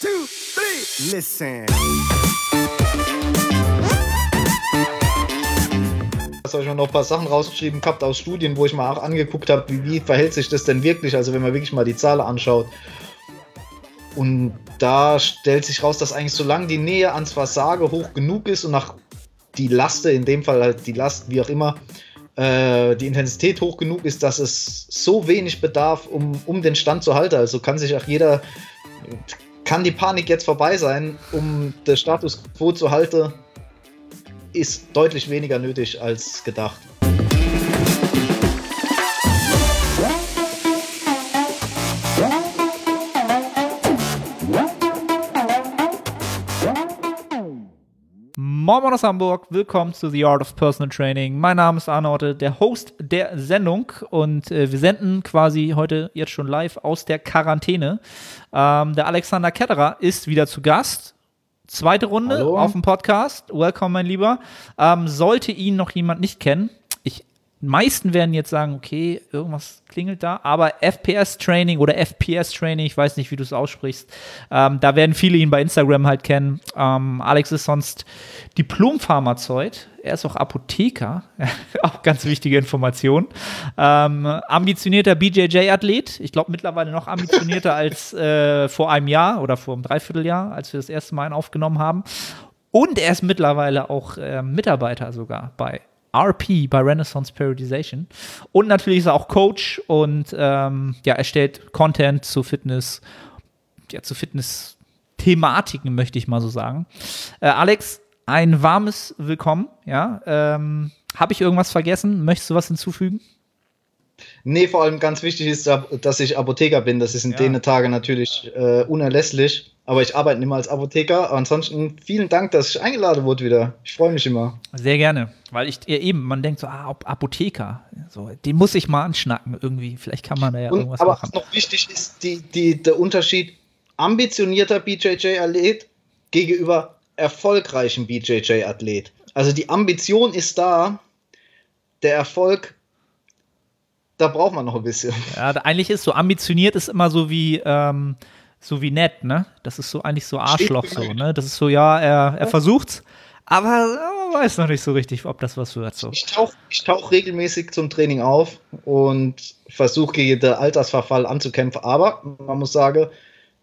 two, three. Listen. Ich habe noch ein paar Sachen rausgeschrieben gehabt aus Studien, wo ich mal auch angeguckt habe, wie, wie verhält sich das denn wirklich, also wenn man wirklich mal die Zahlen anschaut. Und da stellt sich raus, dass eigentlich solange die Nähe ans Versage hoch genug ist und nach die Laste, in dem Fall halt die Last, wie auch immer, äh, die Intensität hoch genug ist, dass es so wenig bedarf, um, um den Stand zu halten. Also kann sich auch jeder, kann die Panik jetzt vorbei sein, um den Status quo zu halten, ist deutlich weniger nötig als gedacht. Moin Moin aus Hamburg, willkommen zu The Art of Personal Training. Mein Name ist Arne Otte, der Host der Sendung und äh, wir senden quasi heute jetzt schon live aus der Quarantäne. Ähm, der Alexander Ketterer ist wieder zu Gast. Zweite Runde Hallo. auf dem Podcast. Welcome, mein Lieber. Ähm, sollte ihn noch jemand nicht kennen, meisten werden jetzt sagen, okay, irgendwas klingelt da, aber FPS-Training oder FPS-Training, ich weiß nicht, wie du es aussprichst, ähm, da werden viele ihn bei Instagram halt kennen. Ähm, Alex ist sonst Diplom-Pharmazeut, er ist auch Apotheker, auch ganz wichtige Information. Ähm, ambitionierter BJJ-Athlet, ich glaube mittlerweile noch ambitionierter als äh, vor einem Jahr oder vor einem Dreivierteljahr, als wir das erste Mal ihn aufgenommen haben. Und er ist mittlerweile auch äh, Mitarbeiter sogar bei RP bei Renaissance Periodization. Und natürlich ist er auch Coach und ähm, ja, erstellt Content zu Fitness, ja, zu Fitness-Thematiken, möchte ich mal so sagen. Äh, Alex, ein warmes Willkommen, ja. Ähm, Habe ich irgendwas vergessen? Möchtest du was hinzufügen? Nee, vor allem ganz wichtig ist, dass ich Apotheker bin. Das ist in Ja. den Tagen natürlich äh, unerlässlich. Aber ich arbeite nicht mehr als Apotheker. Ansonsten vielen Dank, dass ich eingeladen wurde wieder. Ich freue mich immer. Sehr gerne, weil ich eben, man denkt so, ah, Ap- Apotheker, so, den muss ich mal anschnacken irgendwie. Vielleicht kann man da ja Und, irgendwas aber machen. was noch wichtig ist, die, die, der Unterschied ambitionierter BJJ-Athlet gegenüber erfolgreichem BJJ-Athlet. Also die Ambition ist da, der Erfolg, da braucht man noch ein bisschen. Ja, eigentlich ist so ambitioniert ist immer so wie ähm, so wie nett, ne? Das ist so eigentlich so Arschloch so, ne? Das ist so ja, er, er versucht's, aber man weiß noch nicht so richtig, ob das was wird so. Ich tauche ich tauch regelmäßig zum Training auf und versuche gegen den Altersverfall anzukämpfen. Aber man muss sagen,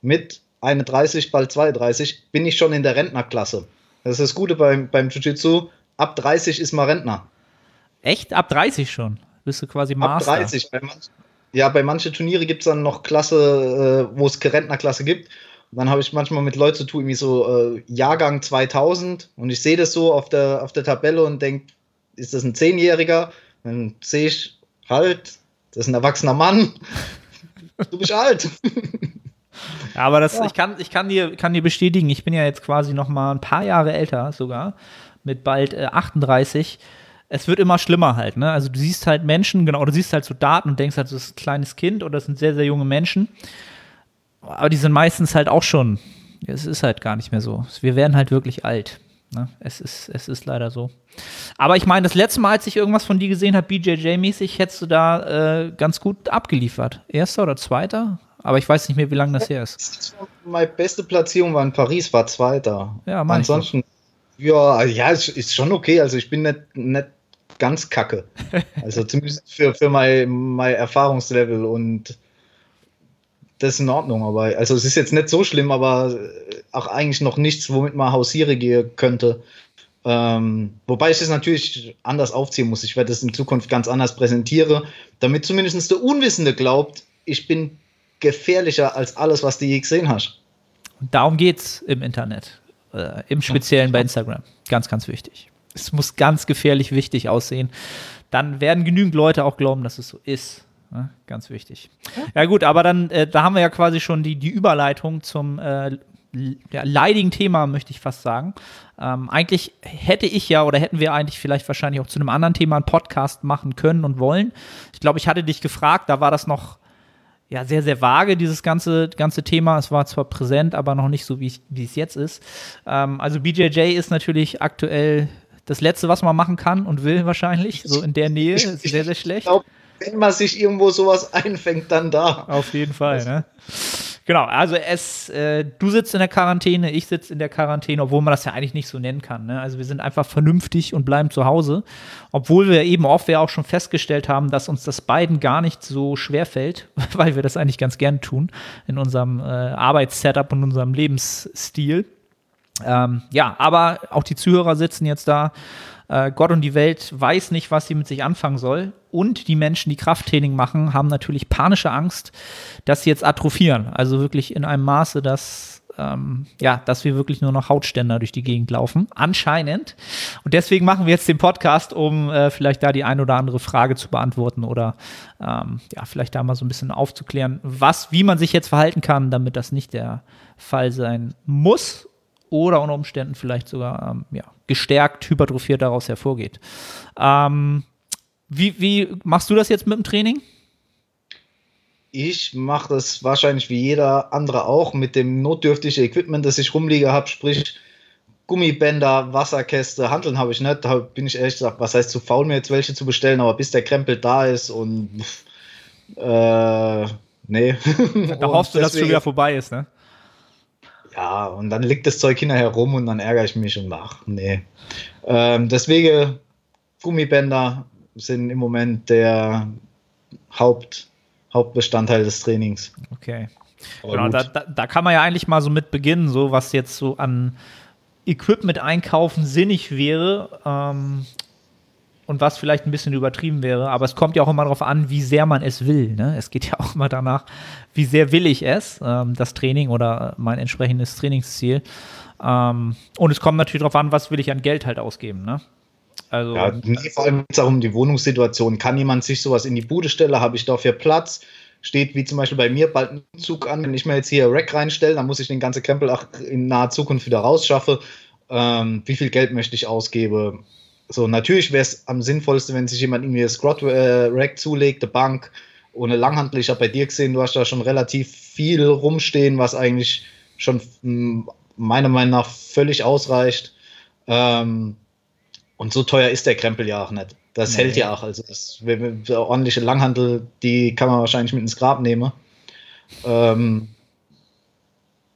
mit 31, bald 32 bin ich schon in der Rentnerklasse. Das ist das Gute beim, beim Jiu-Jitsu. Ab 30 ist man Rentner. Echt ab 30 schon. Bist du quasi Ab Master. 30. Bei manch, ja, bei manchen Turniere gibt es dann noch Klasse, äh, wo es Rentnerklasse gibt. Und dann habe ich manchmal mit Leuten zu tun, irgendwie so äh, Jahrgang 2000. Und ich sehe das so auf der, auf der Tabelle und denke, ist das ein Zehnjähriger? Dann sehe ich halt, das ist ein erwachsener Mann. Du bist alt. Ja, aber das, Ja. ich, kann, ich kann, dir, kann dir bestätigen, ich bin ja jetzt quasi noch mal ein paar Jahre älter sogar, mit bald äh, 38. Es wird immer schlimmer halt, ne? Also du siehst halt Menschen, genau, du siehst halt so Daten und denkst halt, das ist ein kleines Kind oder das sind sehr, sehr junge Menschen. Aber die sind meistens halt auch schon, es ist halt gar nicht mehr so. Wir werden halt wirklich alt. Ne? Es, ist, es ist leider so. Aber ich meine, das letzte Mal, als ich irgendwas von dir gesehen habe, BJJ-mäßig, hättest du da äh, ganz gut abgeliefert. Erster oder zweiter? Aber ich weiß nicht mehr, wie lange das her ist. Meine beste Platzierung war in Paris, war Zweiter. Ja, mein ich Ansonsten, ja, ja, ist, ist schon okay. Also ich bin nicht, nicht ganz kacke. Also zumindest für, für mein, mein Erfahrungslevel und das ist in Ordnung. Aber also es ist jetzt nicht so schlimm, aber äh, auch eigentlich noch nichts, womit man hausiere gehen könnte. Ähm, wobei ich das natürlich anders aufziehen muss. Ich werde das in Zukunft ganz anders präsentieren, damit zumindest der Unwissende glaubt, ich bin gefährlicher als alles, was du je gesehen hast. Und darum geht's im Internet. Äh, Im Speziellen bei Instagram. Ganz, ganz wichtig. Es muss ganz gefährlich wichtig aussehen. Dann werden genügend Leute auch glauben, dass es so ist. Ne? Ganz wichtig. Ja, gut, aber dann, äh, da haben wir ja quasi schon die, die Überleitung zum äh, ja, leidigen Thema, möchte ich fast sagen. Ähm, eigentlich hätte ich ja oder hätten wir eigentlich vielleicht wahrscheinlich auch zu einem anderen Thema einen Podcast machen können und wollen. Ich glaube, ich hatte dich gefragt, da war das noch ja, sehr, sehr vage, dieses ganze, ganze Thema. Es war zwar präsent, aber noch nicht so, wie ich- es jetzt ist. Ähm, also BJJ ist natürlich aktuell das Letzte, was man machen kann und will wahrscheinlich. So in der Nähe. Ist sehr, sehr Ich schlecht. glaube, wenn man sich irgendwo sowas einfängt, dann da. Auf jeden Fall, ne? Genau, also es, äh, du sitzt in der Quarantäne, ich sitze in der Quarantäne, obwohl man das ja eigentlich nicht so nennen kann. Ne? Also wir sind einfach vernünftig und bleiben zu Hause, obwohl wir eben oft ja auch schon festgestellt haben, dass uns das beiden gar nicht so schwer fällt, weil wir das eigentlich ganz gern tun in unserem äh, Arbeitssetup und unserem Lebensstil. Ähm, ja, aber auch die Zuhörer sitzen jetzt da äh, Gott und die Welt weiß nicht, was sie mit sich anfangen soll. Und die Menschen, die Krafttraining machen, haben natürlich panische Angst, dass sie jetzt atrophieren. Also wirklich in einem Maße, dass, ähm, ja, dass wir wirklich nur noch Hautständer durch die Gegend laufen. Anscheinend. Und deswegen machen wir jetzt den Podcast, um äh, vielleicht da die ein oder andere Frage zu beantworten oder ähm, ja, vielleicht da mal so ein bisschen aufzuklären, was, wie man sich jetzt verhalten kann, damit das nicht der Fall sein muss oder unter Umständen vielleicht sogar ähm, ja, gestärkt, hypertrophiert daraus hervorgeht. Ähm, wie, wie machst du das jetzt mit dem Training? Ich mache das wahrscheinlich wie jeder andere auch mit dem notdürftigen Equipment, das ich rumliege habe, sprich Gummibänder, Wasserkäste, Handeln habe ich nicht. Da bin ich ehrlich gesagt, was heißt zu faul, mir jetzt welche zu bestellen, aber bis der Krempel da ist und äh, nee. Da hoffst du, dass es schon wieder vorbei ist, ne? Ja, und dann liegt das Zeug hinterher rum und dann ärgere ich mich und ach, nee. Ähm, deswegen, Gummibänder sind im Moment der Haupt, Hauptbestandteil des Trainings. Okay. genau, da, da, da, kann man ja eigentlich mal so mit beginnen, so was jetzt so an Equipment einkaufen sinnig wäre. Ähm, und was vielleicht ein bisschen übertrieben wäre. Aber es kommt ja auch immer darauf an, wie sehr man es will. Ne? Es geht ja auch immer danach, wie sehr will ich es, ähm, das Training oder mein entsprechendes Trainingsziel. Ähm, und es kommt natürlich darauf an, was will ich an Geld halt ausgeben. Ne? Also, ja, nee, vor allem geht es auch um die Wohnungssituation. Kann jemand sich sowas in die Bude stellen? Habe ich dafür Platz? Steht wie zum Beispiel bei mir bald ein Zug an. Wenn ich mir jetzt hier Rack reinstelle, dann muss ich den ganzen Krempel auch in naher Zukunft wieder rausschaffe. Ähm, wie viel Geld möchte ich ausgeben? So, natürlich wäre es am sinnvollsten, wenn sich jemand irgendwie das Squat äh, Rack zulegt, eine Bank ohne Langhantel. Ich habe bei dir gesehen, du hast da schon relativ viel rumstehen, was eigentlich schon hm, meiner Meinung nach völlig ausreicht. Ähm, und so teuer ist der Krempel ja auch nicht. Das nee. hält ja auch. Also das, ordentliche Langhantel, die kann man wahrscheinlich mit ins Grab nehmen. Ähm,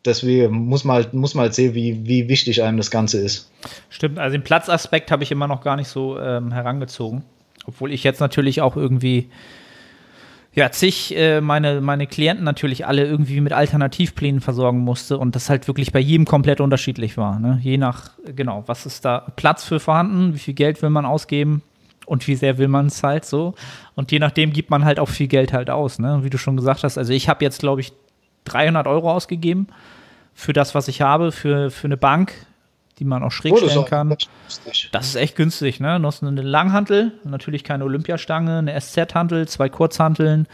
deswegen muss man halt, muss man halt sehen, wie, wie wichtig einem das Ganze ist. Stimmt, also den Platzaspekt habe ich immer noch gar nicht so ähm, herangezogen. Obwohl ich jetzt natürlich auch irgendwie, ja, zig äh, meine, meine Klienten natürlich alle irgendwie mit Alternativplänen versorgen musste und das halt wirklich bei jedem komplett unterschiedlich war. Ne? Je nach, genau, was ist da Platz für vorhanden, wie viel Geld will man ausgeben und wie sehr will man es halt so. Und je nachdem gibt man halt auch viel Geld halt aus, ne? Wie du schon gesagt hast. Also ich habe jetzt, glaube ich, 300 Euro ausgegeben für das, was ich habe, für, für eine Bank, die man auch schräg oh, stellen kann. Das ist echt günstig, ne? Noch eine Langhantel, natürlich keine Olympiastange, eine SZ-Hantel, zwei Kurzhanteln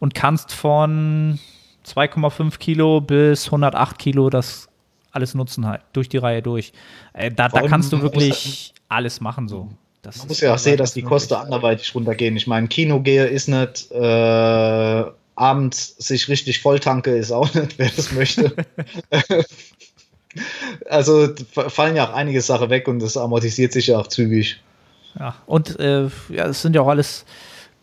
und kannst von 2,5 Kilo bis 108 Kilo das alles nutzen halt, durch die Reihe durch. Äh, da, da kannst du wirklich alles machen so. Das man muss ja auch sehen, dass die Kosten anderweitig runtergehen. Ich meine, Kino gehe ist nicht äh, abends sich richtig volltanke, ist auch nicht, wer das möchte. also fallen ja auch einige Sachen weg und das amortisiert sich ja auch zügig. Ja, und äh, ja, es sind ja auch alles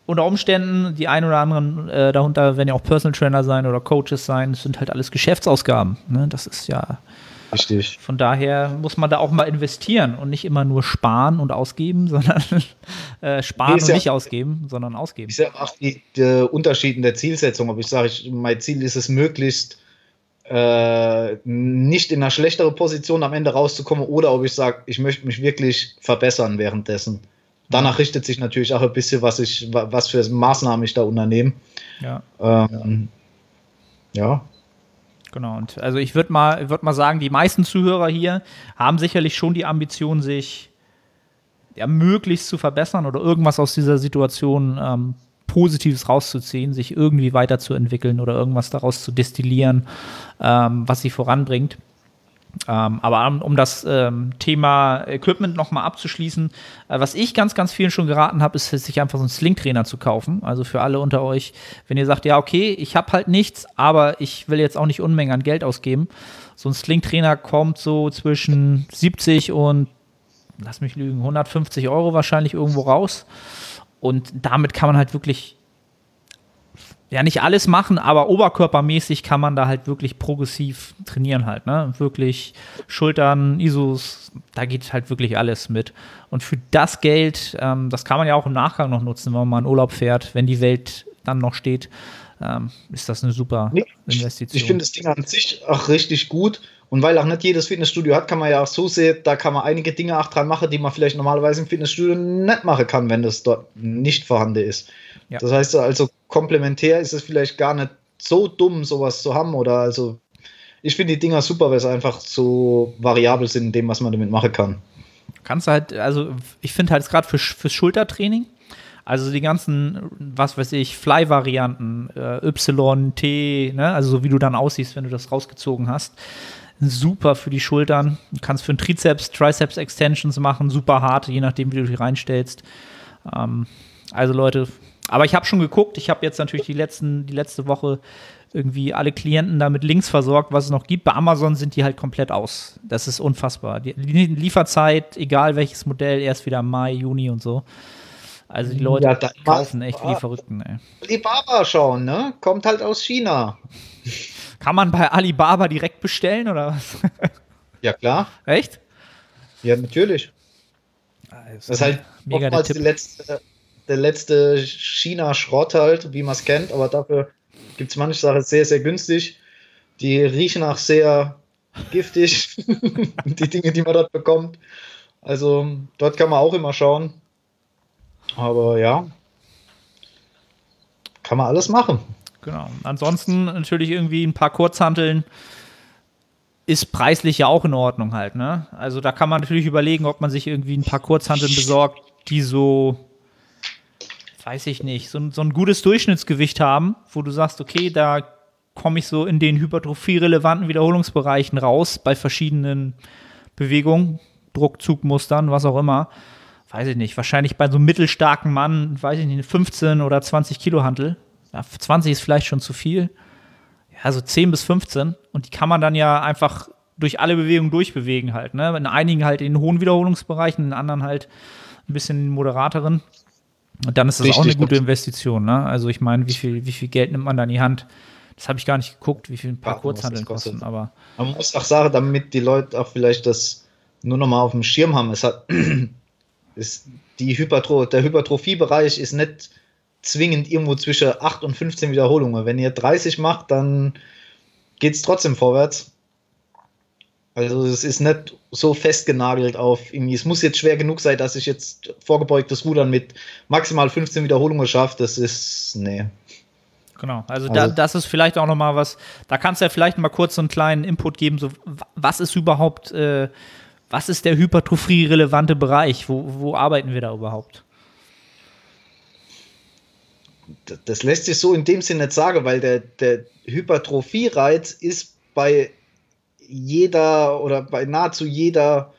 unter Umständen, die ein oder anderen äh, darunter werden ja auch Personal Trainer sein oder Coaches sein, es sind halt alles Geschäftsausgaben. Ne? Das ist ja Richtig. Von daher muss man da auch mal investieren und nicht immer nur sparen und ausgeben, sondern äh, sparen und ja, nicht ausgeben, sondern ausgeben. Ich sehe auch die, die Unterschied in der Zielsetzung. Ob ich sage, ich, mein Ziel ist es möglichst äh, nicht in einer schlechteren Position am Ende rauszukommen oder ob ich sage, ich möchte mich wirklich verbessern währenddessen. Danach richtet sich natürlich auch ein bisschen, was ich, was für Maßnahmen ich da unternehme. Ja. Ähm, ja. ja. Genau, und also ich würde mal, würd mal sagen, die meisten Zuhörer hier haben sicherlich schon die Ambition, sich ja, möglichst zu verbessern oder irgendwas aus dieser Situation ähm, Positives rauszuziehen, sich irgendwie weiterzuentwickeln oder irgendwas daraus zu destillieren, ähm, was sie voranbringt. Ähm, aber um, das ähm, Thema Equipment nochmal abzuschließen, äh, was ich ganz, ganz vielen schon geraten habe, ist, sich einfach so einen Sling-Trainer zu kaufen. Also für alle unter euch, wenn ihr sagt, ja, okay, ich habe halt nichts, aber ich will jetzt auch nicht Unmengen an Geld ausgeben. So ein Sling-Trainer kommt so zwischen 70 und, lass mich lügen, 150 Euro wahrscheinlich irgendwo raus. Und damit kann man halt wirklich ja, nicht alles machen, aber oberkörpermäßig kann man da halt wirklich progressiv trainieren halt, ne? Wirklich Schultern, ISOs, da geht halt wirklich alles mit. Und für das Geld, ähm, das kann man ja auch im Nachgang noch nutzen, wenn man mal in Urlaub fährt, wenn die Welt dann noch steht, ähm, ist das eine super nee, Investition. Ich finde das Ding an sich auch richtig gut. Und weil auch nicht jedes Fitnessstudio hat, kann man ja auch so sehen, da kann man einige Dinge auch dran machen, die man vielleicht normalerweise im Fitnessstudio nicht machen kann, wenn das dort nicht vorhanden ist. Ja. Das heißt also, komplementär ist es vielleicht gar nicht so dumm, sowas zu haben. Oder also, ich finde die Dinger super, weil sie einfach so variabel sind in dem, was man damit machen kann. Kannst du halt, also ich finde halt gerade für, fürs Schultertraining, also die ganzen, was weiß ich, Fly-Varianten, äh, Y, T, ne, also so wie du dann aussiehst, wenn du das rausgezogen hast, super für die Schultern. Du kannst für den Trizeps, Triceps Extensions machen, super hart, je nachdem, wie du die reinstellst. Ähm, also Leute, aber ich habe schon geguckt, ich habe jetzt natürlich die, letzten, die letzte Woche irgendwie alle Klienten da mit Links versorgt, was es noch gibt. Bei Amazon sind die halt komplett aus. Das ist unfassbar. Die Lieferzeit, egal welches Modell, erst wieder Mai, Juni und so. Also die Leute ja, kaufen echt wie die Verrückten. Ey. Alibaba schauen, ne? Kommt halt aus China. Kann man bei Alibaba direkt bestellen oder was? Ja, klar. Echt? Ja, natürlich. Das ist halt mega oftmals der, letzte, der letzte China-Schrott halt, wie man es kennt, aber dafür gibt es manche Sachen sehr, sehr günstig. Die riechen auch sehr giftig, die Dinge, die man dort bekommt. Also dort kann man auch immer schauen. Aber ja, kann man alles machen. Genau. Ansonsten natürlich irgendwie ein paar Kurzhanteln ist preislich ja auch in Ordnung halt, ne? Also da kann man natürlich überlegen, ob man sich irgendwie ein paar Kurzhanteln besorgt, die so, weiß ich nicht, so, so ein gutes Durchschnittsgewicht haben, wo du sagst, okay, da komme ich so in den hypertrophie-relevanten Wiederholungsbereichen raus bei verschiedenen Bewegungen, Druckzugmustern, was auch immer. Weiß ich nicht, wahrscheinlich bei so einem mittelstarken Mann, weiß ich nicht, 15 oder 20 Kilo Hantel ja, 20 ist vielleicht schon zu viel. Ja, so 10 bis 15. Und die kann man dann ja einfach durch alle Bewegungen durchbewegen halt. Ne? In einigen halt in hohen Wiederholungsbereichen, in anderen halt ein bisschen moderateren. Und dann ist das Richtig auch eine gute Investition. Ne? Also ich meine, wie viel, wie viel Geld nimmt man da in die Hand? Das habe ich gar nicht geguckt, wie viel ein paar ja, Kurzhandeln kosten. Aber man muss auch sagen, damit die Leute auch vielleicht das nur noch mal auf dem Schirm haben. Es hat ist die Hypertro der Hypertrophiebereich ist nicht zwingend irgendwo zwischen 8 und 15 Wiederholungen. Wenn ihr 30 macht, dann geht es trotzdem vorwärts. Also es ist nicht so festgenagelt auf irgendwie, es muss jetzt schwer genug sein, dass ich jetzt vorgebeugtes Rudern mit maximal 15 Wiederholungen schaffe. Das ist, nee. Genau, also, also da, das ist vielleicht auch nochmal was, da kannst du ja vielleicht mal kurz so einen kleinen Input geben, so was ist überhaupt, äh, was ist der Hypertrophie-relevante Bereich? Wo, wo arbeiten wir da überhaupt? das lässt sich so in dem Sinne nicht sagen, weil der, der Hypertrophie-Reiz ist bei jeder oder bei nahezu jeder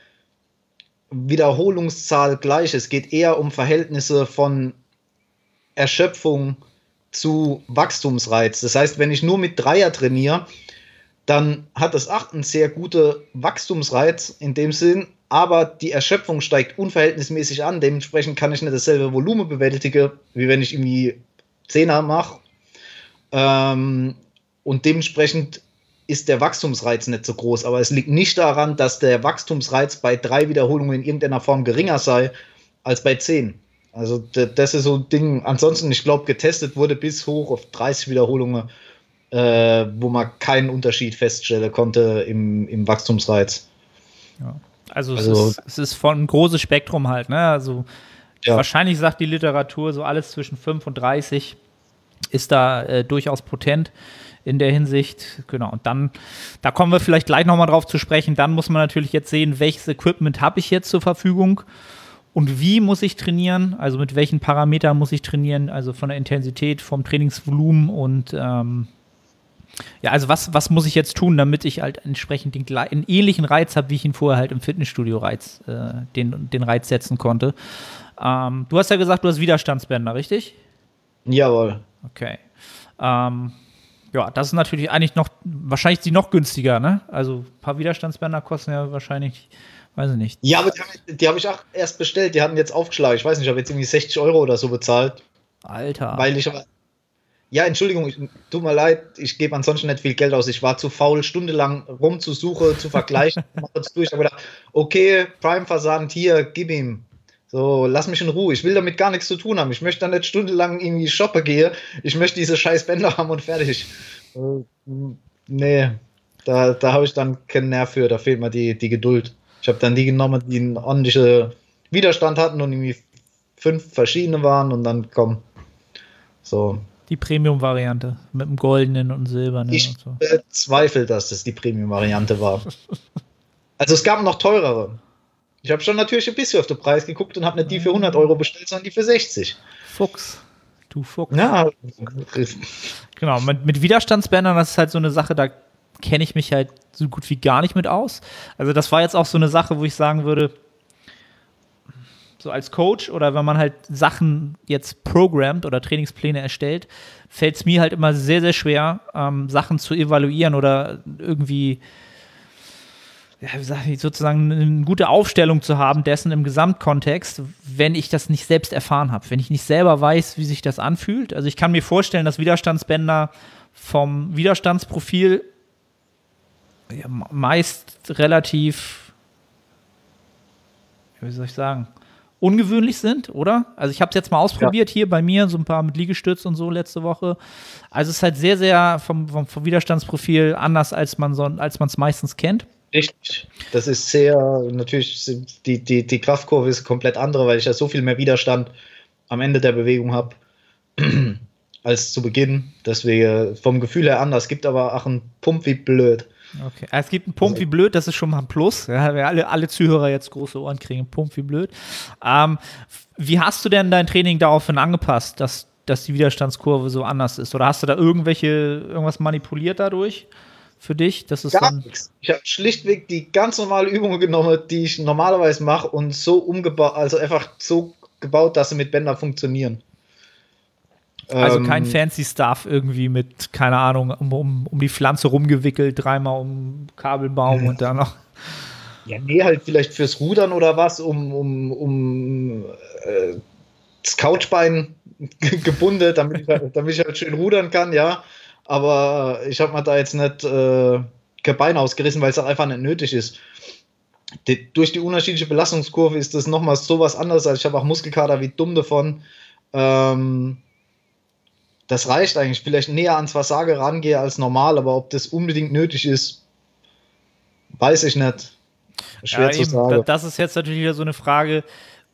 Wiederholungszahl gleich. Es geht eher um Verhältnisse von Erschöpfung zu Wachstumsreiz. Das heißt, wenn ich nur mit Dreier trainiere, dann hat das 8 einen sehr guten Wachstumsreiz in dem Sinn, aber die Erschöpfung steigt unverhältnismäßig an. Dementsprechend kann ich nicht dasselbe Volumen bewältigen, wie wenn ich irgendwie Zehner mache. Ähm, und dementsprechend ist der Wachstumsreiz nicht so groß. Aber es liegt nicht daran, dass der Wachstumsreiz bei drei Wiederholungen in irgendeiner Form geringer sei als bei zehn. Also das ist so ein Ding. Ansonsten, ich glaube, getestet wurde bis hoch auf 30 Wiederholungen, äh, wo man keinen Unterschied feststellen konnte im, im Wachstumsreiz. Ja. Also, also es, ist, es ist von ein großes Spektrum halt, ne? Also ja. wahrscheinlich sagt die Literatur so alles zwischen 5 und 30 ist da äh, durchaus potent in der Hinsicht. Genau. Und dann, da kommen wir vielleicht gleich nochmal drauf zu sprechen. Dann muss man natürlich jetzt sehen, welches Equipment habe ich jetzt zur Verfügung und wie muss ich trainieren, also mit welchen Parametern muss ich trainieren, also von der Intensität, vom Trainingsvolumen und ähm, ja, also was, was muss ich jetzt tun, damit ich halt entsprechend den, einen ähnlichen Reiz habe, wie ich ihn vorher halt im Fitnessstudio Reiz, äh, den, den Reiz setzen konnte. Ähm, du hast ja gesagt, du hast Widerstandsbänder, richtig? Jawohl. Okay. Ähm, ja, das ist natürlich eigentlich noch, wahrscheinlich die noch günstiger, ne? Also ein paar Widerstandsbänder kosten ja wahrscheinlich, weiß ich nicht. Ja, aber die, habe ich auch erst bestellt, die hatten jetzt aufgeschlagen. Ich weiß nicht, ich habe jetzt irgendwie 60 Euro oder so bezahlt. Alter. Weil ich aber. Ja, Entschuldigung, ich, tut mir leid, ich gebe ansonsten nicht viel Geld aus. Ich war zu faul, stundenlang rumzusuchen, zu vergleichen. durch. Ich habe gedacht, okay, Prime-Versand, hier, gib ihm. So, lass mich in Ruhe. Ich will damit gar nichts zu tun haben. Ich möchte da nicht stundenlang irgendwie shoppen gehen. Ich möchte diese scheiß Bänder haben und fertig. Äh, nee, da, da habe ich dann keinen Nerv für. Da fehlt mir die, die Geduld. Ich habe dann die genommen, die einen ordentlichen Widerstand hatten und irgendwie fünf verschiedene waren und dann komm. So, die Premium-Variante mit dem goldenen und silbernen. Ich und so. bezweifle, dass das die Premium-Variante war. also es gab noch teurere. Ich habe schon natürlich ein bisschen auf den Preis geguckt und habe nicht die für 100 Euro bestellt, sondern die für 60. Fuchs. Du Fuchs. Ja. Genau, mit, mit Widerstandsbändern, das ist halt so eine Sache, da kenne ich mich halt so gut wie gar nicht mit aus. Also das war jetzt auch so eine Sache, wo ich sagen würde, so als Coach oder wenn man halt Sachen jetzt programmt oder Trainingspläne erstellt, fällt es mir halt immer sehr, sehr schwer, ähm, Sachen zu evaluieren oder irgendwie ich, sozusagen eine gute Aufstellung zu haben dessen im Gesamtkontext, wenn ich das nicht selbst erfahren habe, wenn ich nicht selber weiß, wie sich das anfühlt. Also ich kann mir vorstellen, dass Widerstandsbänder vom Widerstandsprofil ja, meist relativ, wie soll ich sagen, ungewöhnlich sind, oder? Also ich habe es jetzt mal ausprobiert ja. hier bei mir, so ein paar mit Liegestütz und so letzte Woche. Also es ist halt sehr, sehr vom, vom, vom Widerstandsprofil anders, als man so, als man es meistens kennt. Richtig. Das ist sehr, natürlich, die, die, die Kraftkurve ist komplett andere, weil ich ja so viel mehr Widerstand am Ende der Bewegung habe als zu Beginn. Deswegen vom Gefühl her anders. Es gibt aber auch einen Pump wie blöd. Okay. Es gibt einen Pump wie blöd, das ist schon mal ein Plus. Ja, alle, alle Zuhörer jetzt große Ohren kriegen, Pump wie blöd. Ähm, wie hast du denn dein Training daraufhin angepasst, dass, dass die Widerstandskurve so anders ist? Oder hast du da irgendwelche, irgendwas manipuliert dadurch? Für dich, das ist Gar nichts. Ich habe schlichtweg die ganz normale Übungen genommen, die ich normalerweise mache und so umgebaut, also einfach so gebaut, dass sie mit Bändern funktionieren. Also ähm, kein fancy Stuff irgendwie mit, keine Ahnung, um, um, um die Pflanze rumgewickelt, dreimal um Kabelbaum und dann noch. Ja, nee, halt vielleicht fürs Rudern oder was, um, um, um äh, das Couchbein gebunden, damit ich, halt, damit ich halt schön rudern kann, ja. Aber ich habe mir da jetzt nicht äh, kein Bein ausgerissen, weil es auch einfach nicht nötig ist. Die, durch die unterschiedliche Belastungskurve ist das nochmal so was anderes. Also ich habe auch Muskelkater wie dumm davon. Ähm, das reicht eigentlich. Vielleicht näher ans Versage rangehe als normal, aber ob das unbedingt nötig ist, weiß ich nicht. Schwer ja, zu eben, sagen. Das ist jetzt natürlich wieder so eine Frage,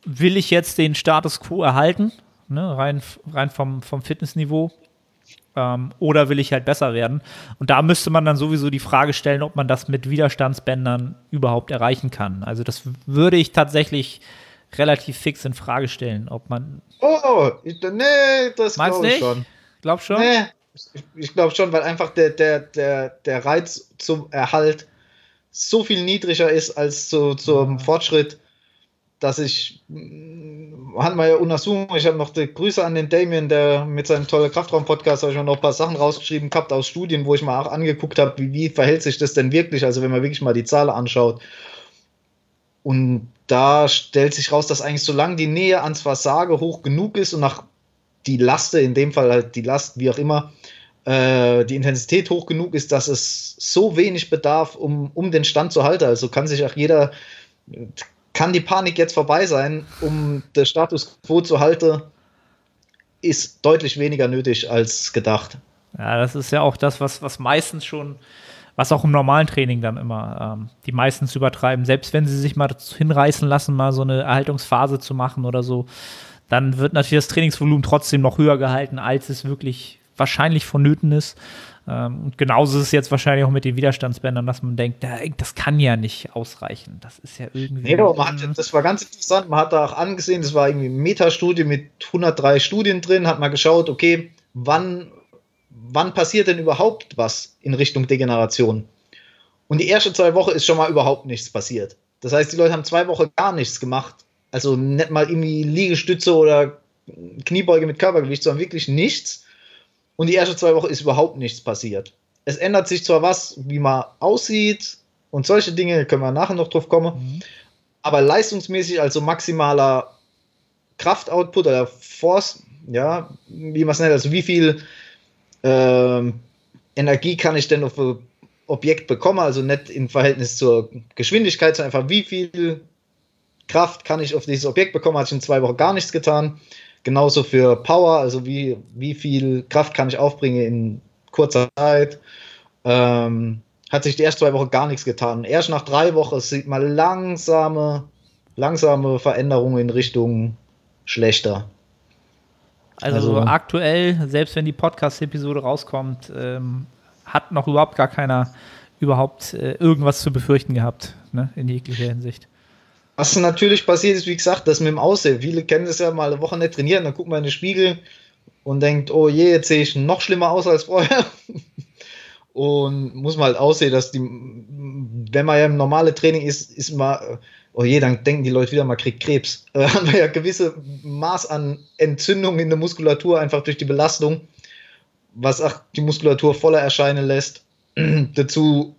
will ich jetzt den Status quo erhalten, ne, rein, rein vom, vom Fitnessniveau, ähm, oder will ich halt besser werden? Und da müsste man dann sowieso die Frage stellen, ob man das mit Widerstandsbändern überhaupt erreichen kann. Also das würde ich tatsächlich relativ fix in Frage stellen, ob man. Oh, ich, nee, das glaube ich schon. Glaub schon? Nee, ich, ich glaube schon, weil einfach der, der, der, der Reiz zum Erhalt so viel niedriger ist als zu, zum ja. Fortschritt, dass ich, mm, hatten wir ja Untersuchungen, ich habe noch die Grüße an den Damien, der mit seinem tollen Kraftraum-Podcast habe ich noch ein paar Sachen rausgeschrieben gehabt aus Studien, wo ich mal auch angeguckt habe, wie, wie verhält sich das denn wirklich, also wenn man wirklich mal die Zahlen anschaut. Und da stellt sich raus, dass eigentlich solange die Nähe ans Versage hoch genug ist und nach die Laste, in dem Fall halt die Last, wie auch immer, äh, die Intensität hoch genug ist, dass es so wenig bedarf, um, um den Stand zu halten. Also kann sich auch jeder, kann die Panik jetzt vorbei sein, um den Status quo zu halten, ist deutlich weniger nötig als gedacht. Ja, das ist ja auch das, was, was meistens schon, was auch im normalen Training dann immer ähm, die meistens übertreiben. Selbst wenn sie sich mal hinreißen lassen, mal so eine Erhaltungsphase zu machen oder so, dann wird natürlich das Trainingsvolumen trotzdem noch höher gehalten, als es wirklich wahrscheinlich vonnöten ist. Ähm, und genauso ist es jetzt wahrscheinlich auch mit den Widerstandsbändern, dass man denkt, das kann ja nicht ausreichen. Das ist ja irgendwie. Nee, hat, das war ganz interessant. Man hat da auch angesehen, das war irgendwie eine Metastudie mit 103 Studien drin, hat mal geschaut, okay, wann, wann passiert denn überhaupt was in Richtung Degeneration? Und die erste zwei Wochen ist schon mal überhaupt nichts passiert. Das heißt, die Leute haben zwei Wochen gar nichts gemacht also nicht mal irgendwie Liegestütze oder Kniebeuge mit Körpergewicht, sondern wirklich nichts. Und die ersten zwei Wochen ist überhaupt nichts passiert. Es ändert sich zwar was, wie man aussieht und solche Dinge, können wir nachher noch drauf kommen, mhm. aber leistungsmäßig, also maximaler Kraftoutput oder Force, ja, wie man es nennt, also wie viel ähm, Energie kann ich denn auf ein Objekt bekommen, also nicht im Verhältnis zur Geschwindigkeit, sondern einfach wie viel Kraft kann ich auf dieses Objekt bekommen, hat ich in zwei Wochen gar nichts getan. Genauso für Power, also wie, wie viel Kraft kann ich aufbringen in kurzer Zeit. Ähm, hat sich die ersten zwei Wochen gar nichts getan. Erst nach drei Wochen sieht man langsame, langsame Veränderungen in Richtung schlechter. Also, also aktuell, selbst wenn die Podcast-Episode rauskommt, ähm, hat noch überhaupt gar keiner überhaupt äh, irgendwas zu befürchten gehabt, ne, in jeglicher Hinsicht. Was natürlich passiert ist, wie gesagt, das mit dem Aussehen. Viele kennen das ja mal eine Woche nicht trainieren, dann guckt man in den Spiegel und denkt, oh je, jetzt sehe ich noch schlimmer aus als vorher. und muss man halt aussehen, dass die, wenn man ja im normalen Training ist, ist man, oh je, dann denken die Leute wieder, man kriegt Krebs. Äh, haben wir ja gewisse Maß an Entzündung in der Muskulatur, einfach durch die Belastung, was auch die Muskulatur voller erscheinen lässt. Dazu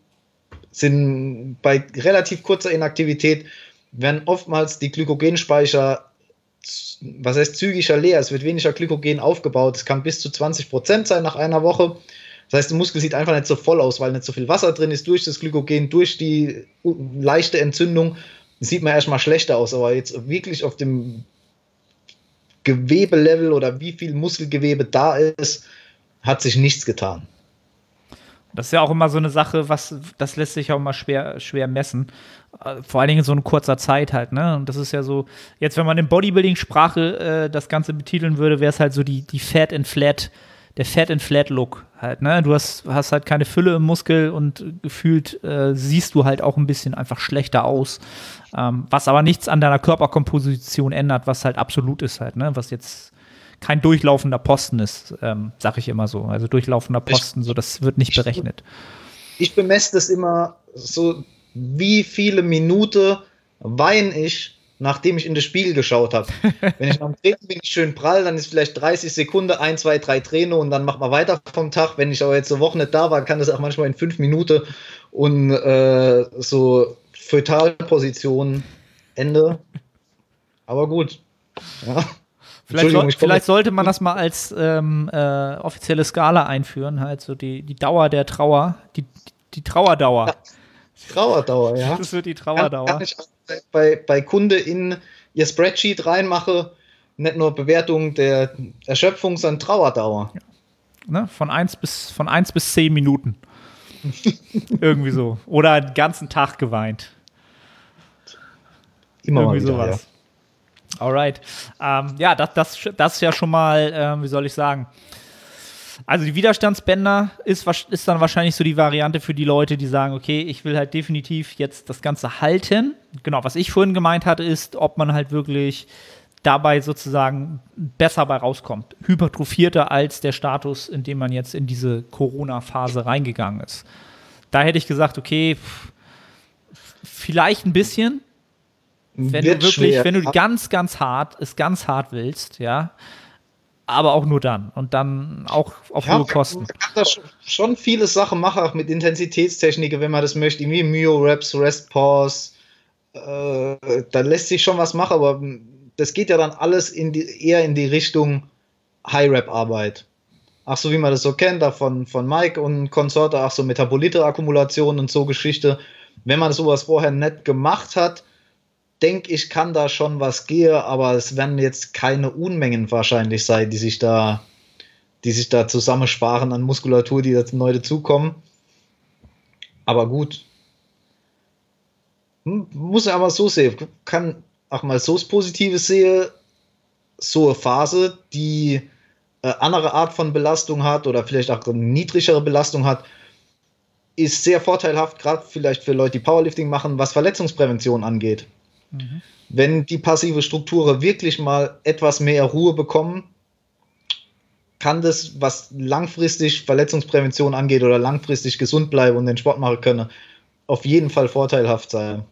sind bei relativ kurzer Inaktivität werden oftmals die Glykogenspeicher, was heißt zügiger leer, es wird weniger Glykogen aufgebaut, es kann bis zu 20 Prozent sein nach einer Woche. Das heißt, der Muskel sieht einfach nicht so voll aus, weil nicht so viel Wasser drin ist, durch das Glykogen, durch die leichte Entzündung sieht man erstmal schlechter aus, aber jetzt wirklich auf dem Gewebelevel oder wie viel Muskelgewebe da ist, hat sich nichts getan. Das ist ja auch immer so eine Sache, was, das lässt sich auch immer schwer, schwer messen. Äh, vor allen Dingen in so einer kurzer Zeit halt, ne? Und das ist ja so, jetzt, wenn man in Bodybuilding-Sprache äh, das Ganze betiteln würde, wäre es halt so die, die Fat and Flat, der Fat and Flat Look halt, ne? Du hast, hast halt keine Fülle im Muskel und gefühlt äh, siehst du halt auch ein bisschen einfach schlechter aus. Ähm, was aber nichts an deiner Körperkomposition ändert, was halt absolut ist halt, ne? Was jetzt kein durchlaufender Posten ist, ähm, sag ich immer so. Also durchlaufender Posten, so das wird nicht berechnet. Ich bemesse das immer so, wie viele Minuten weine ich, nachdem ich in das Spiegel geschaut habe. Wenn ich am Treten bin, ich schön prall, dann ist vielleicht 30 Sekunden, 1, 2, 3 Träne und dann macht man weiter vom Tag. Wenn ich aber jetzt eine Woche nicht da war, kann das auch manchmal in 5 Minuten und äh, so Fötalposition Ende. Aber gut. Ja. Vielleicht, so, vielleicht sollte man das mal als ähm, äh, offizielle Skala einführen, halt so die, die Dauer der Trauer, die, die Trauerdauer. Ja, Trauerdauer, ja. Das wird die Trauerdauer. Kann, kann ich bei, bei Kunde in ihr Spreadsheet reinmache, nicht nur Bewertung der Erschöpfung, sondern Trauerdauer. Ja. Ne? Von 1 bis, von eins bis 10 Minuten. Irgendwie so. Oder den ganzen Tag geweint. Immer Irgendwie wieder, sowas. Alright. Ähm, ja, das, das, das ist ja schon mal, äh, wie soll ich sagen, also die Widerstandsbänder ist, ist dann wahrscheinlich so die Variante für die Leute, die sagen, okay, ich will halt definitiv jetzt das Ganze halten. Genau, was ich vorhin gemeint hatte, ist, ob man halt wirklich dabei sozusagen besser bei rauskommt. Hypertrophierter als der Status, in dem man jetzt in diese Corona-Phase reingegangen ist. Da hätte ich gesagt, okay, vielleicht ein bisschen, wenn du wirklich, schwer. wenn du ganz, ganz hart, es ganz hart willst, ja, aber auch nur dann und dann auch auf ja, hohe Kosten. Man kann da schon viele Sachen machen, auch mit Intensitätstechniken, wenn man das möchte, wie Myo-Raps, Rest Pause, äh, da lässt sich schon was machen, aber das geht ja dann alles in die, eher in die Richtung High-Rap-Arbeit. Ach so, wie man das so kennt, da von, von Mike und Konsorte, ach so Metabolite-Akkumulation und so Geschichte. Wenn man sowas vorher nicht gemacht hat, denke ich, kann da schon was gehen, aber es werden jetzt keine Unmengen wahrscheinlich sein, die sich da, die sich da zusammensparen an Muskulatur, die jetzt neu dazukommen. Aber gut. Muss ich aber so sehen. Kann auch mal so das Positive sehen, so eine Phase, die eine andere Art von Belastung hat oder vielleicht auch eine niedrigere Belastung hat, ist sehr vorteilhaft, gerade vielleicht für Leute, die Powerlifting machen, was Verletzungsprävention angeht. Mhm. Wenn die passive Strukturen wirklich mal etwas mehr Ruhe bekommen, kann das, was langfristig Verletzungsprävention angeht oder langfristig gesund bleiben und den Sport machen können, auf jeden Fall vorteilhaft sein.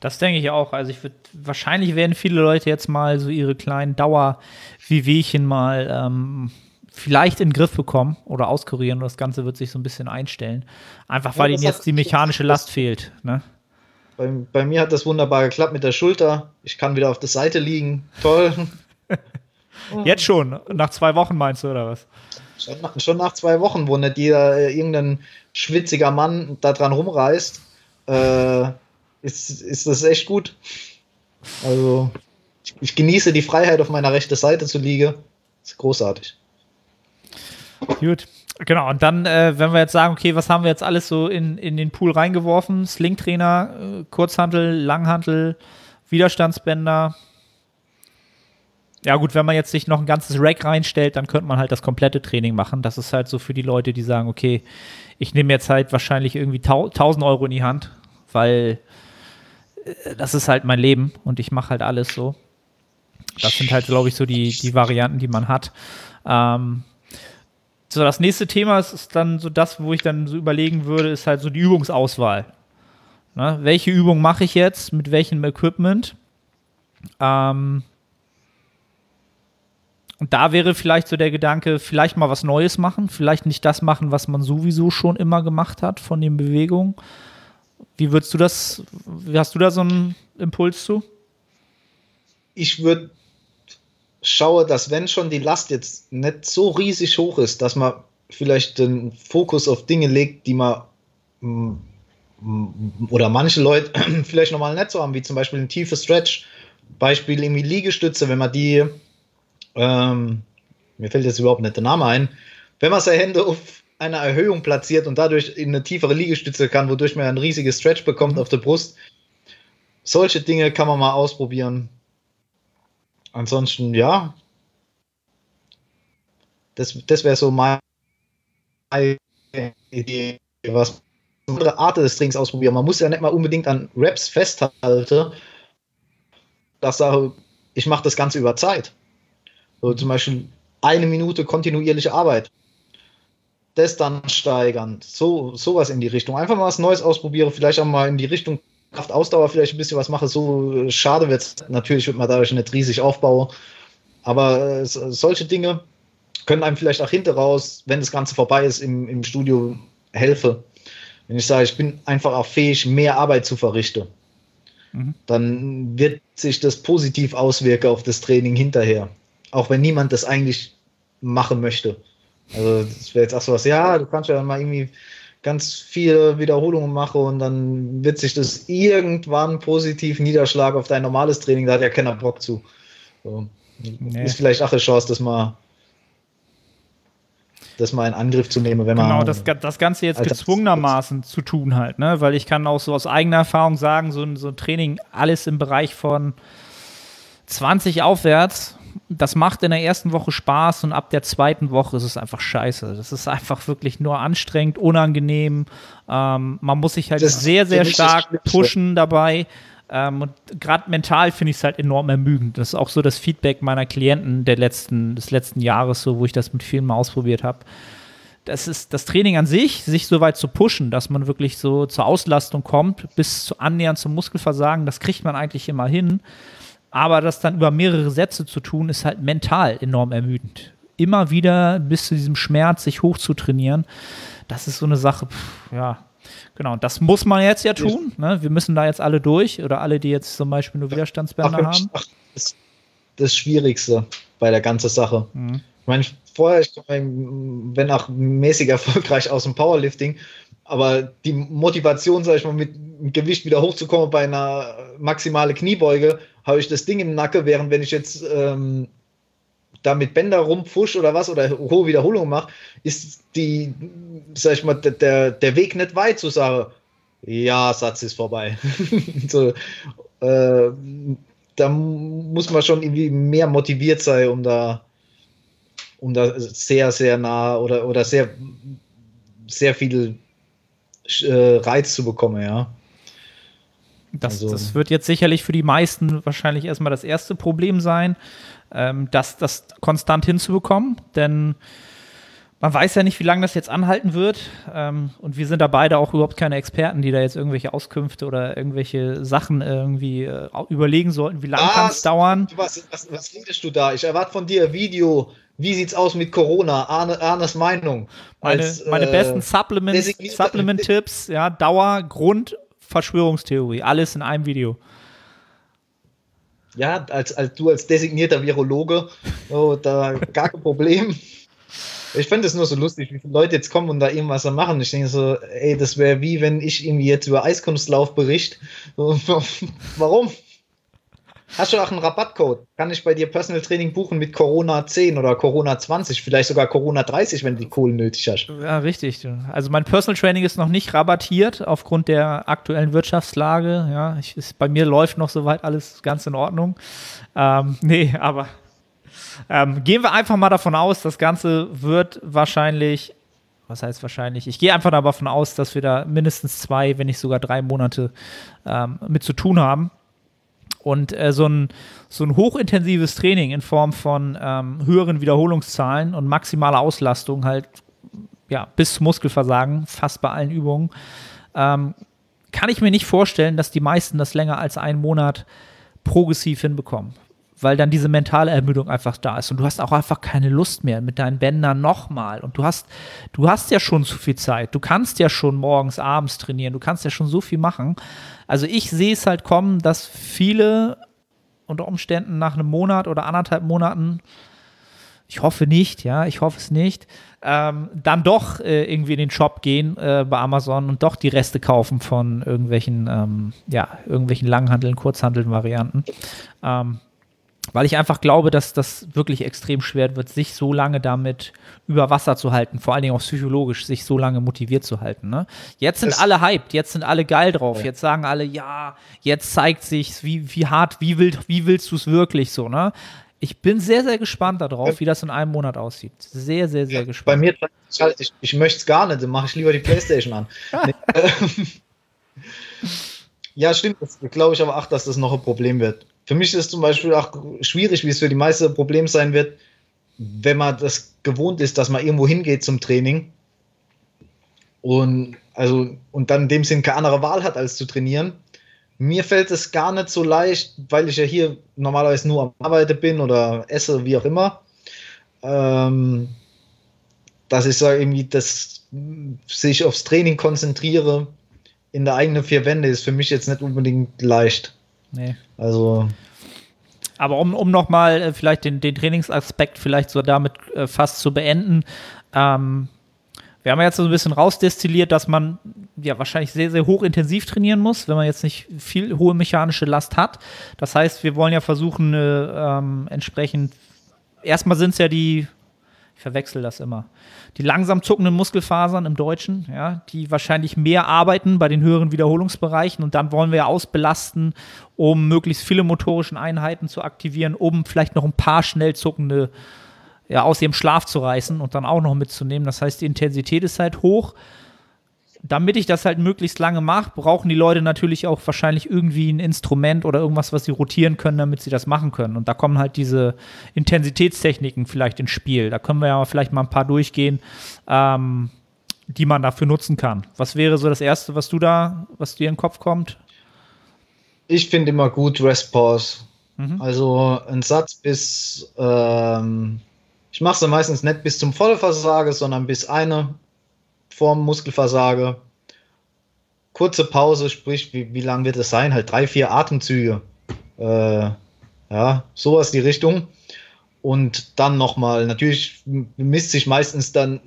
Das denke ich auch. Also ich würde wahrscheinlich werden viele Leute jetzt mal so ihre kleinen Dauer-Wehwehchen mal ähm, vielleicht in den Griff bekommen oder auskurieren und das Ganze wird sich so ein bisschen einstellen. Einfach weil ja, ihnen jetzt die mechanische Last fehlt. Ne? Bei, bei, mir hat das wunderbar geklappt mit der Schulter. Ich kann wieder auf der Seite liegen. Toll. Jetzt schon? Nach zwei Wochen meinst du, oder was? Schon nach, schon nach zwei Wochen, wo nicht jeder äh, irgendein schwitziger Mann da dran rumreißt, äh, ist, ist das echt gut. Also, ich, ich genieße die Freiheit, auf meiner rechten Seite zu liegen. Ist großartig. Gut. Genau, und dann, äh, wenn wir jetzt sagen, okay, was haben wir jetzt alles so in, in den Pool reingeworfen? Slingtrainer, äh, Kurzhantel, Langhantel, Widerstandsbänder. Ja, gut, wenn man jetzt sich noch ein ganzes Rack reinstellt, dann könnte man halt das komplette Training machen. Das ist halt so für die Leute, die sagen, okay, ich nehme jetzt halt wahrscheinlich irgendwie 1000 Euro in die Hand, weil äh, das ist halt mein Leben und ich mache halt alles so. Das sind halt, glaube ich, so die, die Varianten, die man hat. Ähm, so, das nächste Thema ist, ist, dann so das, wo ich dann so überlegen würde, ist halt so die Übungsauswahl. Ne? Welche Übung mache ich jetzt, mit welchem Equipment? Ähm, und da wäre vielleicht so der Gedanke, vielleicht mal was Neues machen, vielleicht nicht das machen, was man sowieso schon immer gemacht hat von den Bewegungen. Wie würdest du das, hast du da so einen Impuls zu? Ich würde schaue, dass wenn schon die Last jetzt nicht so riesig hoch ist, dass man vielleicht den Fokus auf Dinge legt, die man mm, oder manche Leute vielleicht nochmal nicht so haben, wie zum Beispiel ein tiefes Stretch. Beispiel irgendwie Liegestütze, wenn man die, ähm, mir fällt jetzt überhaupt nicht der Name ein, wenn man seine Hände auf einer Erhöhung platziert und dadurch in eine tiefere Liegestütze kann, wodurch man ein riesiges Stretch bekommt auf der Brust. Solche Dinge kann man mal ausprobieren ansonsten, ja. Das, das wäre so meine Idee, was andere Art des Trainings ausprobieren. Man muss ja nicht mal unbedingt an Raps festhalten. Das sage, ich mache das Ganze über Zeit. So zum Beispiel eine Minute kontinuierliche Arbeit. Das dann steigern. So, sowas in die Richtung. Einfach mal was Neues ausprobieren, vielleicht auch mal in die Richtung Kraftausdauer vielleicht ein bisschen was mache. So schade wird es natürlich, wird man dadurch nicht riesig aufbauen. Aber äh, solche Dinge können einem vielleicht auch hinter raus, wenn das Ganze vorbei ist, im, im Studio helfen. Wenn ich sage, ich bin einfach auch fähig, mehr Arbeit zu verrichten, mhm. dann wird sich das positiv auswirken auf das Training hinterher. Auch wenn niemand das eigentlich machen möchte. Also, das wäre jetzt auch so was, ja, du kannst ja mal irgendwie ganz viele Wiederholungen mache und dann wird sich das irgendwann positiv niederschlagen auf dein normales Training. Da hat ja keiner Bock zu. So. Nee. Ist vielleicht auch eine Chance, das mal, das mal in Angriff zu nehmen, wenn man. Genau, das, das Ganze jetzt gezwungenermaßen zu tun halt, ne? Weil ich kann auch so aus eigener Erfahrung sagen, so, so ein Training, alles im Bereich von 20 aufwärts das macht in der ersten Woche Spaß und ab der zweiten Woche ist es einfach scheiße. Das ist einfach wirklich nur anstrengend, unangenehm. Ähm, man muss sich halt das sehr, sehr stark pushen dabei. Ähm, und gerade mental finde ich es halt enorm ermüdend. Das ist auch so das Feedback meiner Klienten der letzten, des letzten Jahres, so, wo ich das mit vielen mal ausprobiert habe. Das ist das Training an sich, sich so weit zu pushen, dass man wirklich so zur Auslastung kommt, bis zu annähernd zum Muskelversagen, das kriegt man eigentlich immer hin. Aber das dann über mehrere Sätze zu tun, ist halt mental enorm ermüdend. Immer wieder bis zu diesem Schmerz sich hochzutrainieren, das ist so eine Sache, pff, ja, Genau, das muss man jetzt ja tun. Ne? Wir müssen da jetzt alle durch oder alle, die jetzt zum Beispiel nur Widerstandsbänder ach, haben. Ach, das, das Schwierigste bei der ganzen Sache. Mhm. Ich meine, vorher, ich bin auch mäßig erfolgreich aus dem Powerlifting, aber die Motivation, sag ich mal, mit Gewicht wieder hochzukommen bei einer maximale Kniebeuge, habe ich das Ding im Nacken, während wenn ich jetzt ähm, da mit Bänder rumpfusch oder was oder hohe Wiederholungen mache, ist die, sag ich mal, der, der Weg nicht weit zu sagen, ja, Satz ist vorbei. so, äh, da muss man schon irgendwie mehr motiviert sein, um da, um da sehr, sehr nah oder, oder sehr, sehr viel äh, Reiz zu bekommen, ja. Das, also, das wird jetzt sicherlich für die meisten wahrscheinlich erstmal das erste Problem sein, ähm, das, das konstant hinzubekommen, denn man weiß ja nicht, wie lange das jetzt anhalten wird. Ähm, und wir sind da beide auch überhaupt keine Experten, die da jetzt irgendwelche Auskünfte oder irgendwelche Sachen irgendwie äh, überlegen sollten. Wie lange kann es dauern? Was, was, was redest du da? Ich erwarte von dir ein Video. Wie sieht's aus mit Corona? Arne, Arnes Meinung. Meine, als, meine äh, besten Supplement-Tipps, ja, Dauer, Grund Verschwörungstheorie. Alles in einem Video. Ja, als, als du als designierter Virologe, oh, da gar kein Problem. Ich fände es nur so lustig, wie viele Leute jetzt kommen und da irgendwas machen. Ich denke so, ey, das wäre wie wenn ich irgendwie jetzt über Eiskunstlauf berichte. Warum? Hast du auch einen Rabattcode? Kann ich bei dir Personal Training buchen mit Corona 10 oder Corona 20, vielleicht sogar Corona 30, wenn du die Kohlen nötig hast? Ja, richtig. Also mein Personal Training ist noch nicht rabattiert aufgrund der aktuellen Wirtschaftslage. Ja, ich, ist, bei mir läuft noch soweit alles ganz in Ordnung. Ähm, nee, aber ähm, gehen wir einfach mal davon aus, das Ganze wird wahrscheinlich, was heißt wahrscheinlich? Ich gehe einfach davon aus, dass wir da mindestens zwei, wenn nicht sogar drei Monate ähm, mit zu tun haben. Und äh, so, ein, so ein hochintensives Training in Form von ähm, höheren Wiederholungszahlen und maximaler Auslastung, halt ja, bis Muskelversagen, fast bei allen Übungen, ähm, kann ich mir nicht vorstellen, dass die meisten das länger als einen Monat progressiv hinbekommen. Weil dann diese mentale Ermüdung einfach da ist und du hast auch einfach keine Lust mehr mit deinen Bändern nochmal. Und du hast, du hast ja schon zu viel Zeit. Du kannst ja schon morgens, abends trainieren. Du kannst ja schon so viel machen. Also ich sehe es halt kommen, dass viele unter Umständen nach einem Monat oder anderthalb Monaten, ich hoffe nicht, ja, ich hoffe es nicht, ähm, dann doch äh, irgendwie in den Shop gehen äh, bei Amazon und doch die Reste kaufen von irgendwelchen, ähm, ja, irgendwelchen Langhandeln, Kurzhandeln Varianten. Ähm, weil ich einfach glaube, dass das wirklich extrem schwer wird, sich so lange damit über Wasser zu halten, vor allen Dingen auch psychologisch, sich so lange motiviert zu halten. Ne? Jetzt sind das alle hyped, jetzt sind alle geil drauf, ja. jetzt sagen alle, ja, jetzt zeigt sich, wie, wie hart, wie, will, wie willst du es wirklich so, ne? Ich bin sehr, sehr gespannt darauf, wie das in einem Monat aussieht. Sehr, sehr, sehr gespannt. Bei mir, ich, ich möchte es gar nicht, dann mache ich lieber die Playstation an. ja, stimmt, das glaube ich aber auch, dass das noch ein Problem wird. Für mich ist es zum Beispiel auch schwierig, wie es für die meisten Problem sein wird, wenn man das gewohnt ist, dass man irgendwo hingeht zum Training und, also, und dann in dem Sinn keine andere Wahl hat, als zu trainieren. Mir fällt es gar nicht so leicht, weil ich ja hier normalerweise nur am Arbeiten bin oder esse, wie auch immer, ähm, dass ich sage, irgendwie, dass sich aufs Training konzentriere in der eigenen vier Wände ist für mich jetzt nicht unbedingt leicht. Nee. Also. Aber um, um nochmal äh, vielleicht den, den Trainingsaspekt vielleicht so damit äh, fast zu beenden, ähm, wir haben jetzt so ein bisschen rausdestilliert, dass man ja wahrscheinlich sehr, sehr hochintensiv trainieren muss, wenn man jetzt nicht viel hohe mechanische Last hat. Das heißt, wir wollen ja versuchen, äh, ähm, entsprechend, erstmal sind es ja die verwechsel das immer. Die langsam zuckenden Muskelfasern im Deutschen, ja, die wahrscheinlich mehr arbeiten bei den höheren Wiederholungsbereichen und dann wollen wir ja ausbelasten, um möglichst viele motorischen Einheiten zu aktivieren, um vielleicht noch ein paar schnell zuckende ja, aus ihrem Schlaf zu reißen und dann auch noch mitzunehmen. Das heißt, die Intensität ist halt hoch damit ich das halt möglichst lange mache, brauchen die Leute natürlich auch wahrscheinlich irgendwie ein Instrument oder irgendwas, was sie rotieren können, damit sie das machen können. Und da kommen halt diese Intensitätstechniken vielleicht ins Spiel. Da können wir ja vielleicht mal ein paar durchgehen, ähm, die man dafür nutzen kann. Was wäre so das Erste, was du da, was dir in den Kopf kommt? Ich finde immer gut Rest Pause. Mhm. Also ein Satz bis, ähm, ich mache es meistens nicht bis zum Vollversage, sondern bis eine vorm Muskelversage. Kurze Pause, sprich, wie, wie lang wird es sein? Halt drei, vier Atemzüge. Äh, ja, sowas die Richtung. Und dann nochmal, natürlich misst sich meistens dann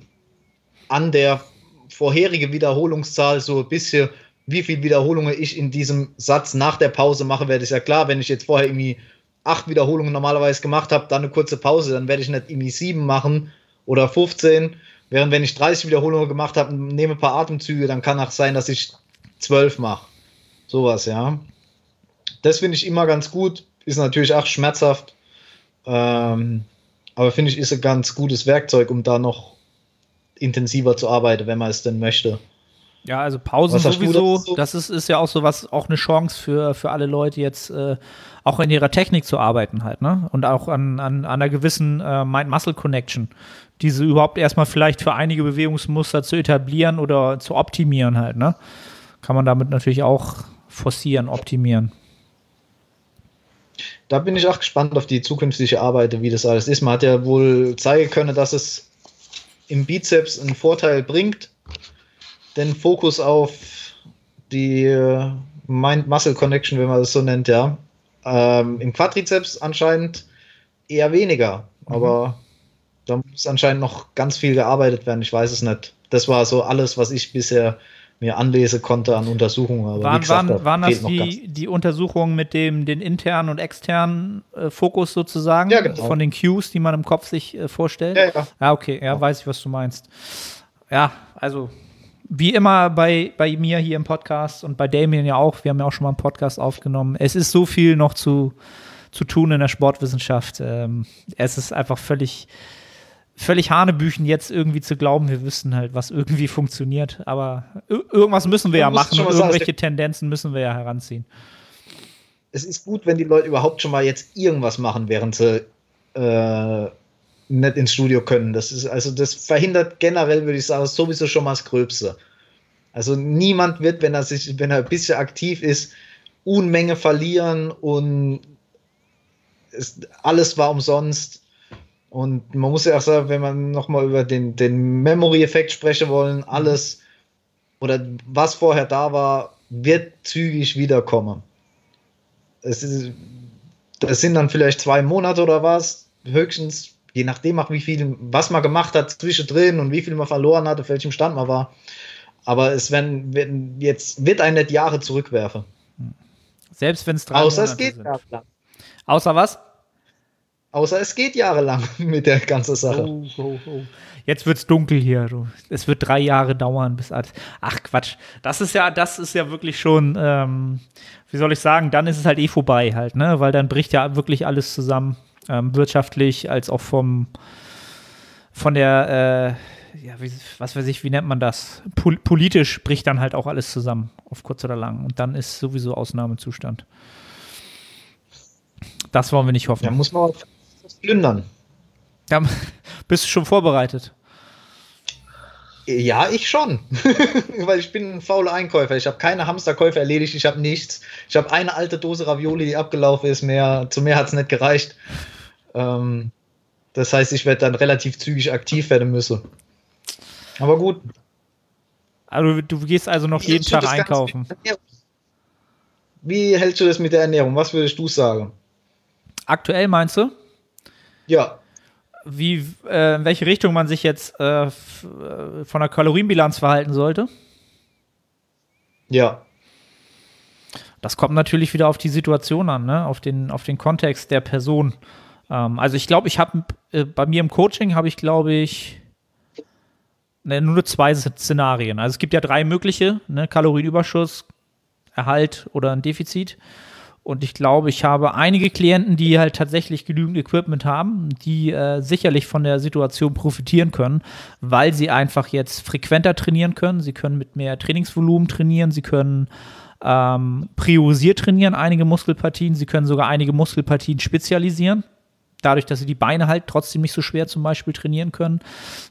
an der vorherige Wiederholungszahl so ein bisschen, wie viele Wiederholungen ich in diesem Satz nach der Pause mache, werde ich ja klar, wenn ich jetzt vorher irgendwie acht Wiederholungen normalerweise gemacht habe, dann eine kurze Pause, dann werde ich nicht irgendwie sieben machen oder 15, Während wenn ich 30 Wiederholungen gemacht habe, nehme ein paar Atemzüge, dann kann auch sein, dass ich 12 mache. Sowas, ja. Das finde ich immer ganz gut. Ist natürlich auch schmerzhaft. Ähm, aber finde ich, ist ein ganz gutes Werkzeug, um da noch intensiver zu arbeiten, wenn man es denn möchte. Ja, also Pausen sowieso, das ist, ist ja auch so was, auch eine Chance für, für alle Leute jetzt äh, auch in ihrer Technik zu arbeiten halt, ne? Und auch an, an, an einer gewissen äh, Mind-Muscle-Connection diese überhaupt erstmal vielleicht für einige Bewegungsmuster zu etablieren oder zu optimieren halt, ne? Kann man damit natürlich auch forcieren, optimieren. Da bin ich auch gespannt auf die zukünftige Arbeit, wie das alles ist. Man hat ja wohl zeigen können, dass es im Bizeps einen Vorteil bringt, den Fokus auf die äh, Mind-Muscle-Connection, wenn man das so nennt, ja. Ähm, Im Quadrizeps anscheinend eher weniger, mhm. aber Da muss anscheinend noch ganz viel gearbeitet werden, ich weiß es nicht. Das war so alles, was ich bisher mir anlesen konnte an Untersuchungen. Aber waren, gesagt, waren, waren das noch ganz- die, die Untersuchungen mit dem den internen und externen äh, Fokus sozusagen Ja, genau. von den Cues, die man im Kopf sich äh, vorstellt? Ja, ja. Ja, okay, ja, weiß ich, was du meinst. Ja, also wie immer bei, bei mir hier im Podcast und bei Damien ja auch, wir haben ja auch schon mal einen Podcast aufgenommen. Es ist so viel noch zu, zu tun in der Sportwissenschaft. Ähm, es ist einfach völlig, völlig Hanebüchen, jetzt irgendwie zu glauben, wir wüssten halt, was irgendwie funktioniert. Aber ir- irgendwas müssen wir ja machen mal sagen, irgendwelche Tendenzen müssen wir ja heranziehen. es ist gut, wenn die Leute überhaupt schon mal jetzt irgendwas machen, während sie äh, nicht ins Studio können. Das ist, also das verhindert generell, würde ich sagen, sowieso schon mal das Gröbste. Also niemand wird, wenn er sich, wenn er ein bisschen aktiv ist, Unmenge verlieren und es, alles war umsonst. Und man muss ja auch sagen, wenn man nochmal über den, den Memory-Effekt sprechen wollen, alles oder was vorher da war, wird zügig wiederkommen. Es ist, das sind dann vielleicht zwei Monate oder was, höchstens, je nachdem auch wie viel, was man gemacht hat zwischendrin und wie viel man verloren hat, auf welchem Stand man war. Aber es werden, werden jetzt wird einen nicht Jahre zurückwerfen. Selbst wenn es drei Außer es Monate geht sind. jahrelang. Außer was? Außer es geht jahrelang mit der ganzen Sache. Oh, oh, oh. Jetzt wird's dunkel hier. Es wird drei Jahre dauern, bis alles. Ach Quatsch. Das ist ja, das ist ja wirklich schon, ähm, wie soll ich sagen, dann ist es halt eh vorbei halt, ne? Weil dann bricht ja wirklich alles zusammen. Ähm, wirtschaftlich als auch vom von der, äh, ja, wie, was weiß ich, wie nennt man das? Pol politisch bricht dann halt auch alles zusammen, auf kurz oder lang. Und dann ist sowieso Ausnahmezustand. Das wollen wir nicht hoffen. Da muss man was plündern. Ja, bist du schon vorbereitet? Ja, ich schon. Weil ich bin ein fauler Einkäufer. Ich habe keine Hamsterkäufe erledigt, ich habe nichts. Ich habe eine alte Dose Ravioli, die abgelaufen ist. Mehr, zu mehr hat es nicht gereicht. Ähm, das heißt, ich werde dann relativ zügig aktiv werden müssen. Aber gut. Also du gehst also noch jeden Wie Tag das Ganze einkaufen. Wie hältst du das mit der Ernährung? Was würdest du sagen? Aktuell meinst du, Ja, wie, äh, in welche Richtung man sich jetzt äh, äh, von der Kalorienbilanz verhalten sollte? ja. Das kommt natürlich wieder auf die Situation an, ne? auf, den, auf den Kontext der Person. Ähm, also ich glaube, ich habe äh, bei mir im Coaching habe ich, glaube ich, ne, nur zwei Szenarien. Also es gibt ja drei mögliche, ne? Kalorienüberschuss, Erhalt oder ein Defizit. Und ich glaube, ich habe einige Klienten, die halt tatsächlich genügend Equipment haben, die äh, sicherlich von der Situation profitieren können, weil sie einfach jetzt frequenter trainieren können. Sie können mit mehr Trainingsvolumen trainieren, sie können ähm, priorisiert trainieren, einige Muskelpartien. Sie können sogar einige Muskelpartien spezialisieren. Dadurch, dass sie die Beine halt trotzdem nicht so schwer zum Beispiel trainieren können,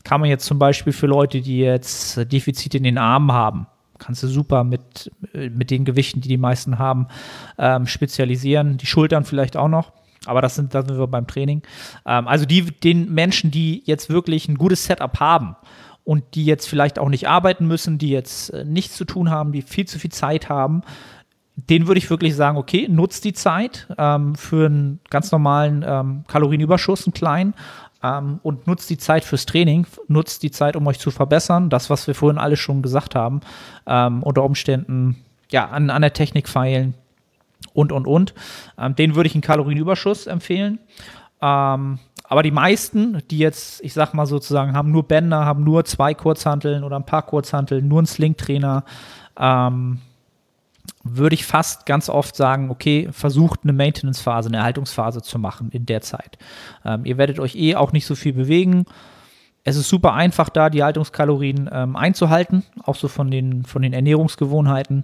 kann man jetzt zum Beispiel für Leute, die jetzt Defizite in den Armen haben, kannst du super mit, mit den Gewichten, die die meisten haben, ähm, spezialisieren. Die Schultern vielleicht auch noch. Aber das sind, da sind wir beim Training. Ähm, also die, den Menschen, die jetzt wirklich ein gutes Setup haben und die jetzt vielleicht auch nicht arbeiten müssen, die jetzt äh, nichts zu tun haben, die viel zu viel Zeit haben, den würde ich wirklich sagen, okay, nutzt die Zeit ähm, für einen ganz normalen ähm, Kalorienüberschuss, einen kleinen, ähm, und nutzt die Zeit fürs Training, nutzt die Zeit, um euch zu verbessern. Das, was wir vorhin alle schon gesagt haben, ähm, unter Umständen ja, an, an der Technik feilen und, und, und. Ähm, den würde ich einen Kalorienüberschuss empfehlen. Ähm, aber die meisten, die jetzt, ich sag mal sozusagen, haben nur Bänder, haben nur zwei Kurzhanteln oder ein paar Kurzhanteln, nur einen Slingtrainer, ähm, würde ich fast ganz oft sagen, okay, versucht eine Maintenance-Phase, eine Erhaltungsphase zu machen in der Zeit. Ähm, ihr werdet euch eh auch nicht so viel bewegen. Es ist super einfach, da die Haltungskalorien ähm, einzuhalten, auch so von den, von den Ernährungsgewohnheiten.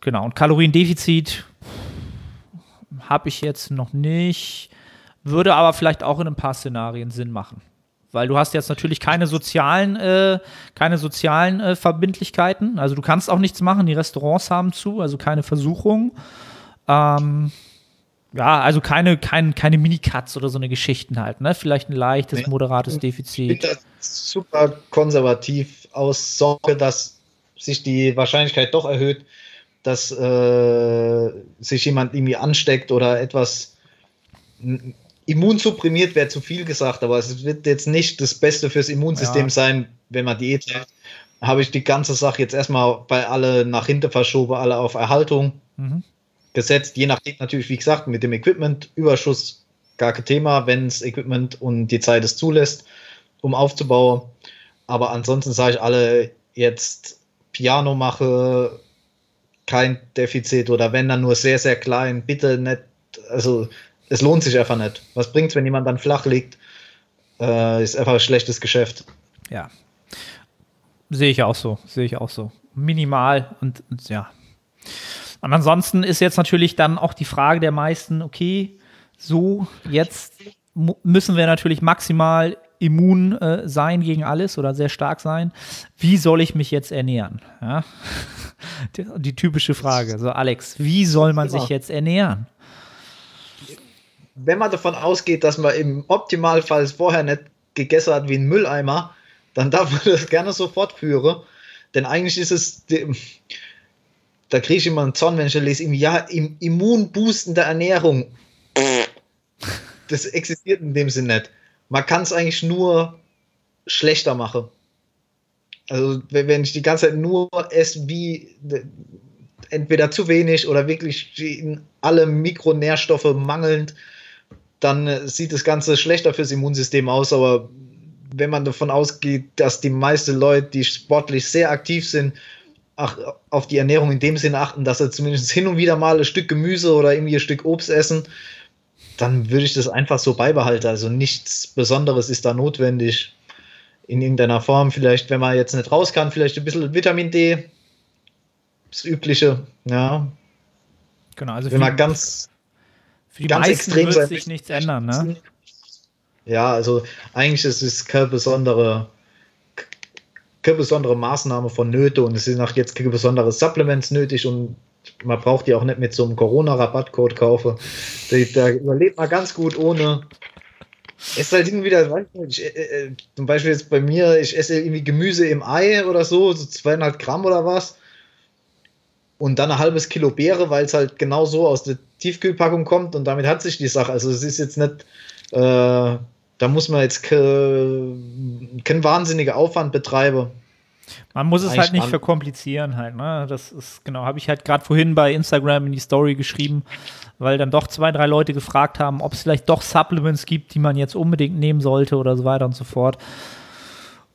Genau, und Kaloriendefizit habe ich jetzt noch nicht, würde aber vielleicht auch in ein paar Szenarien Sinn machen. Weil du hast jetzt natürlich keine sozialen, äh, keine sozialen äh, Verbindlichkeiten. Also du kannst auch nichts machen, die Restaurants haben zu, also keine Versuchung. Ähm, ja, also keine, kein, keine Minicuts oder so eine Geschichten halt, ne? Vielleicht ein leichtes, Nee. moderates Defizit. das super konservativ aus, Sorge, dass sich die Wahrscheinlichkeit doch erhöht, dass äh, sich jemand irgendwie ansteckt oder etwas immunsupprimiert wäre zu viel gesagt, aber es wird jetzt nicht das Beste fürs Immunsystem ja. sein, wenn man Diät hat. Habe ich die ganze Sache jetzt erstmal bei alle nach hinten verschoben, alle auf Erhaltung mhm. gesetzt. Je nachdem natürlich, wie gesagt, mit dem Equipment-Überschuss gar kein Thema, wenn es Equipment und die Zeit es zulässt, um aufzubauen. Aber ansonsten sage ich alle jetzt Piano mache, kein Defizit oder wenn dann nur sehr, sehr klein, bitte nicht, also es lohnt sich einfach nicht. Was bringt es, wenn jemand dann flach liegt? Äh, ist einfach ein schlechtes Geschäft. Ja. Sehe ich auch so, sehe ich auch so. Minimal und, und ja. Und ansonsten ist jetzt natürlich dann auch die Frage der meisten, okay, so jetzt müssen wir natürlich maximal immun äh, sein gegen alles oder sehr stark sein. Wie soll ich mich jetzt ernähren? Ja? Die, die, typische Frage. So, Alex, wie soll man sich jetzt ernähren? Wenn man davon ausgeht, dass man im Optimalfall vorher nicht gegessen hat wie ein Mülleimer, dann darf man das gerne so fortführen. Denn eigentlich ist es, da kriege ich immer einen Zorn, wenn ich lese, im Jahr im immunboostende Ernährung. Das existiert in dem Sinne nicht man kann es eigentlich nur schlechter machen. Also wenn ich die ganze Zeit nur esse wie entweder zu wenig oder wirklich alle Mikronährstoffe mangelnd, dann äh, sieht das Ganze schlechter fürs Immunsystem aus. Aber wenn man davon ausgeht, dass die meisten Leute, die sportlich sehr aktiv sind, ach, auf die Ernährung in dem Sinne achten, dass sie zumindest hin und wieder mal ein Stück Gemüse oder irgendwie ein Stück Obst essen, dann würde ich das einfach so beibehalten. Also nichts Besonderes ist da notwendig in irgendeiner Form. Vielleicht, wenn man jetzt nicht raus kann, vielleicht ein bisschen Vitamin D. Das Übliche, ja. Genau, also wenn man ganz, für die ganz extrem wird sich nichts ändern, ne? Ja, also eigentlich ist es keine besondere, keine besondere Maßnahme von Nöte und es sind auch jetzt keine besonderen Supplements nötig und man braucht die auch nicht mit so einem Corona-Rabattcode kaufen. Da, überlebt man ganz gut ohne. Es ist halt irgendwie wieder, ich, äh, äh, zum Beispiel jetzt bei mir, ich esse irgendwie Gemüse im Ei oder so, so zweieinhalb Gramm oder was. Und dann ein halbes Kilo Beere, weil es halt genau so aus der Tiefkühlpackung kommt und damit hat sich die Sache. Also es ist jetzt nicht, äh, da muss man jetzt keinen ke wahnsinnigen Aufwand betreiben. Man muss es halt nicht verkomplizieren halt, ne? Das ist genau, habe ich halt gerade vorhin bei Instagram in die Story geschrieben, weil dann doch zwei, drei Leute gefragt haben, ob es vielleicht doch Supplements gibt, die man jetzt unbedingt nehmen sollte oder so weiter und so fort.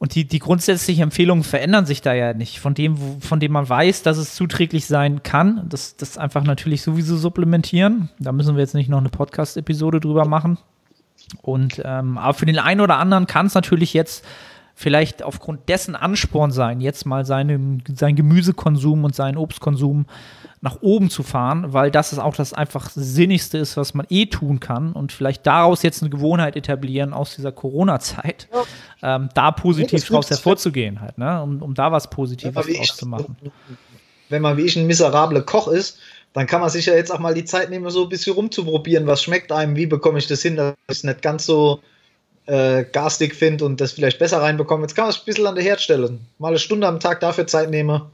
Und die, die grundsätzlichen Empfehlungen verändern sich da ja nicht. Von dem, von dem man weiß, dass es zuträglich sein kann, das, das einfach natürlich sowieso supplementieren. Da müssen wir jetzt nicht noch eine Podcast-Episode drüber machen. Und ähm, aber für den einen oder anderen kann es natürlich jetzt vielleicht aufgrund dessen Ansporn sein, jetzt mal seinen, seinen Gemüsekonsum und seinen Obstkonsum nach oben zu fahren, weil das ist auch das einfach Sinnigste ist, was man eh tun kann und vielleicht daraus jetzt eine Gewohnheit etablieren aus dieser Corona-Zeit, ja. ähm, da positiv ja, draus hervorzugehen halt, ne? um, um da was Positives draus zu machen. Wenn man wie ich ein miserabler Koch ist, dann kann man sich ja jetzt auch mal die Zeit nehmen, so ein bisschen rumzuprobieren, was schmeckt einem, wie bekomme ich das hin, dass es nicht ganz so äh, garstig finde und das vielleicht besser reinbekomme. Jetzt kann man es ein bisschen an der Herd stellen. Mal eine Stunde am Tag dafür Zeit nehme.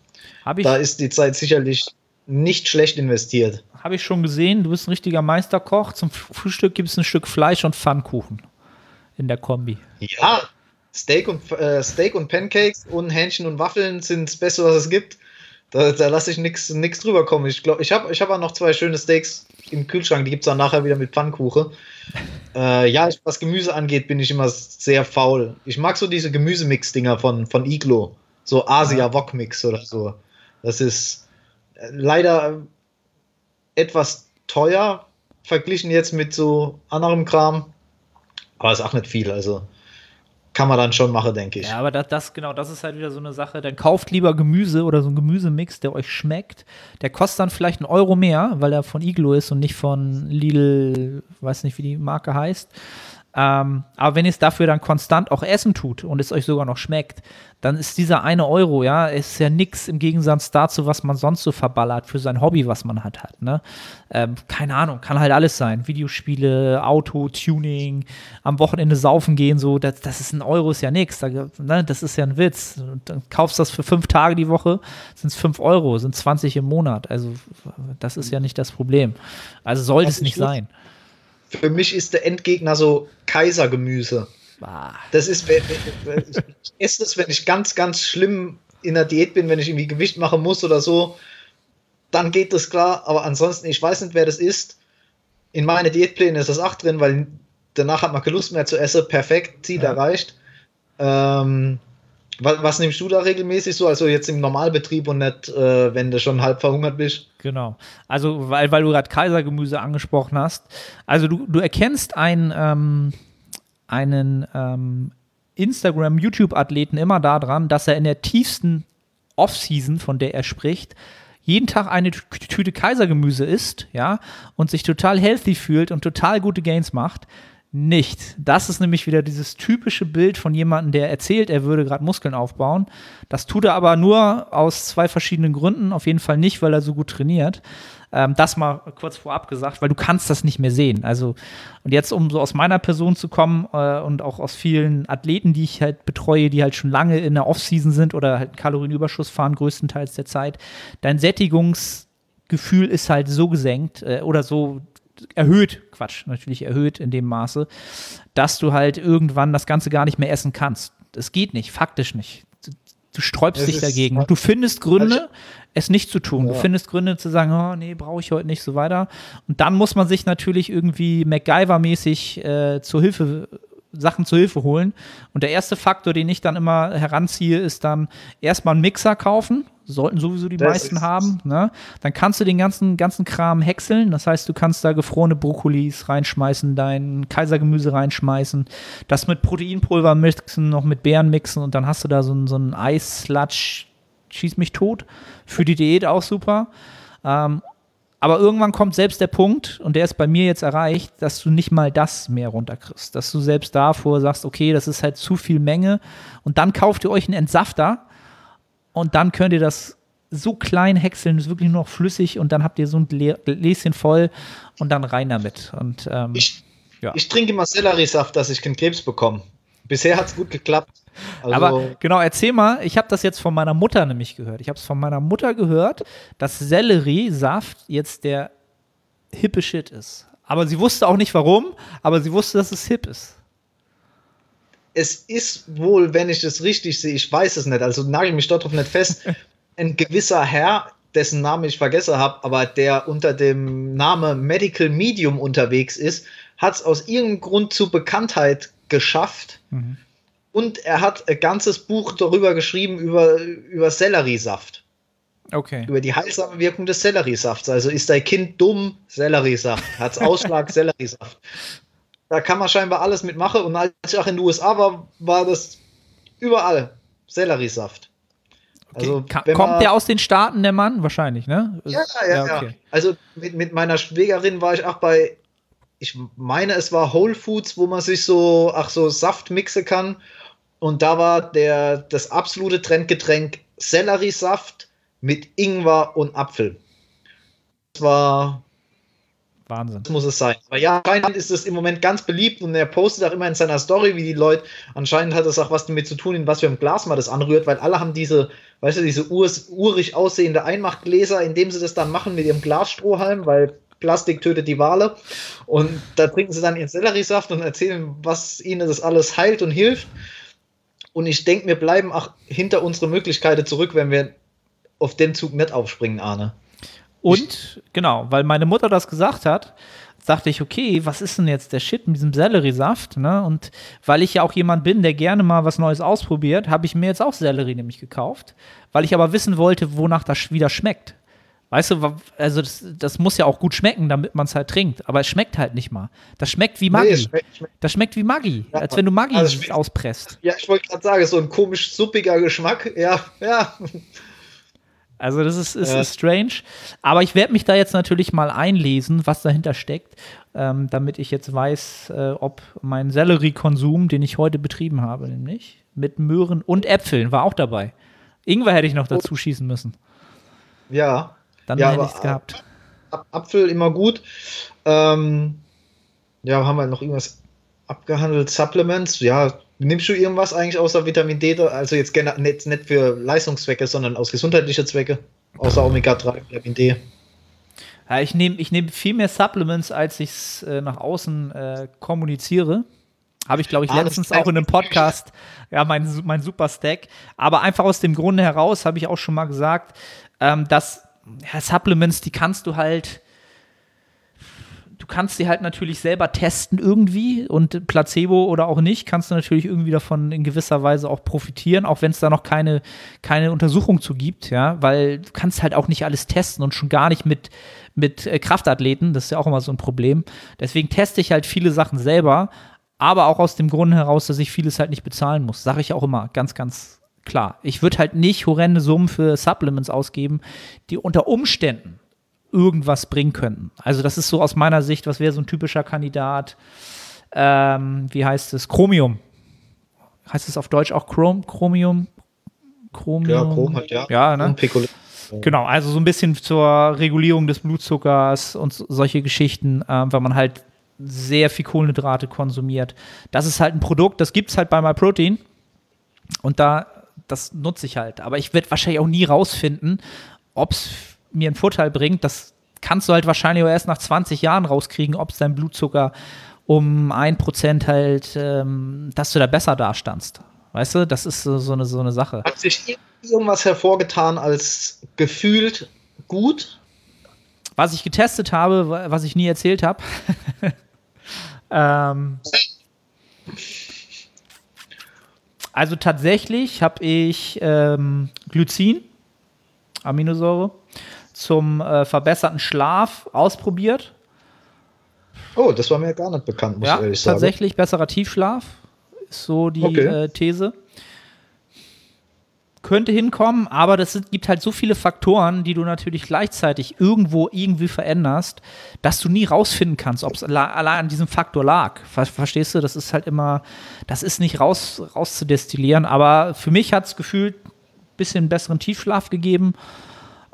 Da ist die Zeit sicherlich nicht schlecht investiert. Habe ich schon gesehen, du bist ein richtiger Meisterkoch. Zum Frühstück gibt es ein Stück Fleisch und Pfannkuchen in der Kombi. Ja, Steak und, äh, Steak und Pancakes und Hähnchen und Waffeln sind das Beste, was es gibt. Da, da lasse ich nichts drüber kommen. Ich glaube, ich habe ich hab auch noch zwei schöne Steaks im Kühlschrank, die gibt es dann nachher wieder mit Pfannkuchen. Äh, ja, was Gemüse angeht, bin ich immer sehr faul. Ich mag so diese Gemüsemix-Dinger von, von Iglo. So Asia-Wok-Mix oder so. Das ist leider etwas teuer verglichen jetzt mit so anderem Kram. Aber ist auch nicht viel. Also kann man dann schon machen, denke ich. Ja, aber das, das, genau, das ist halt wieder so eine Sache. Dann kauft lieber Gemüse oder so ein Gemüsemix, der euch schmeckt. Der kostet dann vielleicht einen Euro mehr, weil er von Iglo ist und nicht von Lidl, weiß nicht, wie die Marke heißt. Ähm, aber wenn ihr es dafür dann konstant auch essen tut und es euch sogar noch schmeckt, dann ist dieser eine Euro, ja, ist ja nichts im Gegensatz dazu, was man sonst so verballert für sein Hobby, was man halt hat, ne? Ähm, keine Ahnung, kann halt alles sein. Videospiele, Auto, Tuning, am Wochenende saufen gehen, so, das, das ist ein Euro, ist ja nichts. Da, ne? Das ist ja ein Witz. Und dann kaufst du das für fünf Tage die Woche, sind es fünf Euro, sind 20 im Monat. Also, das ist ja nicht das Problem. Also sollte es nicht sein. Für mich ist der Endgegner so Kaisergemüse. Ah, Das ist, wenn- wenn- ich esse das, wenn ich ganz, ganz schlimm in der Diät bin, wenn ich irgendwie Gewicht machen muss oder so, dann geht das klar. Aber ansonsten, ich weiß nicht, wer das ist. In meine Diätpläne ist das auch drin, weil danach hat man keine Lust mehr zu essen. Perfekt, Ziel Ja. erreicht. Ähm, was, was nimmst du da regelmäßig so? Also jetzt im Normalbetrieb und nicht, äh, wenn du schon halb verhungert bist? Genau. Also, weil, weil du gerade Kaisergemüse angesprochen hast. Also, du, du erkennst einen, ähm, einen ähm, Instagram-YouTube-Athleten immer daran, dass er in der tiefsten Off-Season, von der er spricht, jeden Tag eine Tü- Tüte Kaisergemüse isst, ja, und sich total healthy fühlt und total gute Gains macht. Nicht. Das ist nämlich wieder dieses typische Bild von jemandem, der erzählt, er würde gerade Muskeln aufbauen. Das tut er aber nur aus zwei verschiedenen Gründen. Auf jeden Fall nicht, weil er so gut trainiert. Ähm, das mal kurz vorab gesagt, weil du kannst das nicht mehr sehen. Also, und jetzt, um so aus meiner Person zu kommen äh, und auch aus vielen Athleten, die ich halt betreue, die halt schon lange in der Offseason sind oder halt Kalorienüberschuss fahren, größtenteils der Zeit, dein Sättigungsgefühl ist halt so gesenkt äh, oder so erhöht, Quatsch, natürlich erhöht in dem Maße, dass du halt irgendwann das Ganze gar nicht mehr essen kannst. Es geht nicht, faktisch nicht. Du, du sträubst Es dich dagegen. Du findest Gründe, Also es nicht zu tun. Du Ja. findest Gründe zu sagen, oh nee, brauche ich heute nicht, so weiter. Und dann muss man sich natürlich irgendwie MacGyver-mäßig äh, zur Hilfe Sachen zur Hilfe holen. Und der erste Faktor, den ich dann immer heranziehe, ist dann erstmal einen Mixer kaufen. Sollten sowieso die Das meisten ist- haben. Ne? Dann kannst du den ganzen, ganzen Kram häckseln. Das heißt, du kannst da gefrorene Brokkolis reinschmeißen, dein Kaisergemüse reinschmeißen, das mit Proteinpulver mixen, noch mit Beeren mixen und dann hast du da so einen, so einen Eis-Sludge, schieß mich tot. Für die Diät auch super. Ähm, aber irgendwann kommt selbst der Punkt, und der ist bei mir jetzt erreicht, dass du nicht mal das mehr runterkriegst. Dass du selbst davor sagst, okay, das ist halt zu viel Menge. Und dann kauft ihr euch einen Entsafter und dann könnt ihr das so klein häckseln, ist wirklich nur noch flüssig und dann habt ihr so ein Glä- Gläschen voll und dann rein damit. Und ähm, Ich, Ja. ich trinke immer Selleriesaft, dass ich keinen Krebs bekomme. Bisher hat es gut geklappt. Also, Aber genau, erzähl mal, ich habe das jetzt von meiner Mutter nämlich gehört. Ich habe es von meiner Mutter gehört, dass Selleriesaft jetzt der hippe Shit ist. Aber sie wusste auch nicht warum, aber sie wusste, dass es hip ist. es ist wohl, wenn ich das richtig sehe, ich weiß es nicht, also nagel mich darauf nicht fest, ein gewisser Herr, dessen Namen ich vergessen habe, aber der unter dem Namen Medical Medium unterwegs ist, hat es aus irgendeinem Grund zur Bekanntheit geschafft. Und er hat ein ganzes Buch darüber geschrieben, über, über Selleriesaft. Okay. Über die heilsame Wirkung des Selleriesafts. Also ist dein Kind dumm? Selleriesaft. Hat's Ausschlag? Selleriesaft. Da kann man scheinbar alles mitmachen. Und als ich auch in den USA war, war das überall Selleriesaft. Also, Ka- wenn Kommt der aus den Staaten, der Mann? Wahrscheinlich, ne? Ja, ja, ja. okay. Also mit, mit meiner Schwägerin war ich auch bei, ich meine, es war Whole Foods, wo man sich so, ach so, Saft mixen kann. Und da war der, das absolute Trendgetränk Selleriesaft mit Ingwer und Apfel. Das war, Wahnsinn. das muss es sein. Aber ja, anscheinend ist es im Moment ganz beliebt und er postet auch immer in seiner Story, wie die Leute, anscheinend hat das auch was damit zu tun, in was für einem Glas man das anrührt, weil alle haben diese, weißt du, diese urs, urig aussehende Einmachgläser, in dem sie das dann machen mit ihrem Glasstrohhalm, weil Plastik tötet die Wale. Und da trinken sie dann ihren Selleriesaft und erzählen, was ihnen das alles heilt und hilft. Und ich denke, wir bleiben auch hinter unsere Möglichkeiten zurück, wenn wir auf den Zug nicht aufspringen, Arne. Und, genau, weil meine Mutter das gesagt hat, dachte ich, okay, was ist denn jetzt der Shit mit diesem Selleriesaft? Ne? Und weil ich ja auch jemand bin, der gerne mal was Neues ausprobiert, habe ich mir jetzt auch Sellerie nämlich gekauft, weil ich aber wissen wollte, wonach das wieder schmeckt. Weißt du, also das, das muss ja auch gut schmecken, damit man es halt trinkt. Aber es schmeckt halt nicht mal. Das schmeckt wie Maggi. Nee, schmeckt- schmeckt- das schmeckt wie Maggi, Ja, als wenn du Maggi also schmeckt- auspresst. Ja, ich wollte gerade sagen, so ein komisch suppiger Geschmack. Ja, ja. Also das ist, ist, Ja. ist strange. Aber ich werde mich da jetzt natürlich mal einlesen, was dahinter steckt, ähm, damit ich jetzt weiß, äh, ob mein Selleriekonsum, den ich heute betrieben habe, nämlich mit Möhren und Äpfeln, war auch dabei. Ingwer hätte ich noch dazu schießen müssen. Ja. Dann Ja, hätte ich es gehabt. Ap- Apfel immer gut. Ähm, ja, haben wir noch irgendwas abgehandelt? Supplements? Ja, nimmst du irgendwas eigentlich außer Vitamin D? Also jetzt nicht, nicht für Leistungszwecke, sondern aus gesundheitlichen Zwecke. Außer Omega-3, Vitamin D. Ja, ich nehme ich nehm viel mehr Supplements, als ich es äh, nach außen äh, kommuniziere. Habe ich, glaube ich, Ah, letztens auch in einem Podcast, ja, mein, mein Super Stack. Aber einfach aus dem Grunde heraus, habe ich auch schon mal gesagt, ähm, dass ja, Supplements, die kannst du halt, du kannst sie halt natürlich selber testen irgendwie und Placebo oder auch nicht, kannst du natürlich irgendwie davon in gewisser Weise auch profitieren, auch wenn es da noch keine, keine Untersuchung zu gibt, ja, weil du kannst halt auch nicht alles testen und schon gar nicht mit, mit äh, Kraftathleten, das ist ja auch immer so ein Problem. Deswegen teste ich halt viele Sachen selber, aber auch aus dem Grunde heraus, dass ich vieles halt nicht bezahlen muss, sage ich auch immer ganz, ganz klar. Ich würde halt nicht horrende Summen für Supplements ausgeben, die unter Umständen irgendwas bringen könnten. Also das ist so aus meiner Sicht, was wäre so ein typischer Kandidat, ähm, wie heißt es, Chromium. Heißt es auf Deutsch auch Chrom Chromium? Chromium? Ja, Chrom halt, ja. Ja, ne? Genau, also so ein bisschen zur Regulierung des Blutzuckers und so- solche Geschichten, ähm, weil man halt sehr viel Kohlenhydrate konsumiert. Das ist halt ein Produkt, das gibt es halt bei MyProtein und da, das nutze ich halt. Aber ich werde wahrscheinlich auch nie rausfinden, ob es mir einen Vorteil bringt. Das kannst du halt wahrscheinlich auch erst nach 20 Jahren rauskriegen, ob es dein Blutzucker um ein Prozent halt, ähm, dass du da besser dastandst. Weißt du, das ist so, so, eine, so eine Sache. Hat sich irgendwas hervorgetan als gefühlt gut? Was ich getestet habe, wa- was ich nie erzählt habe. ähm, also tatsächlich habe ich ähm, Glycin, Aminosäure, zum äh, verbesserten Schlaf ausprobiert. Oh, das war mir gar nicht bekannt, muss Ja, ich ehrlich sagen. tatsächlich besserer Tiefschlaf ist so die Okay. äh, These. Könnte hinkommen, aber das gibt halt so viele Faktoren, die du natürlich gleichzeitig irgendwo irgendwie veränderst, dass du nie rausfinden kannst, ob es allein an diesem Faktor lag. Ver verstehst du? Das ist halt immer, das ist nicht raus, rauszudestillieren, aber für mich hat es gefühlt ein bisschen besseren Tiefschlaf gegeben.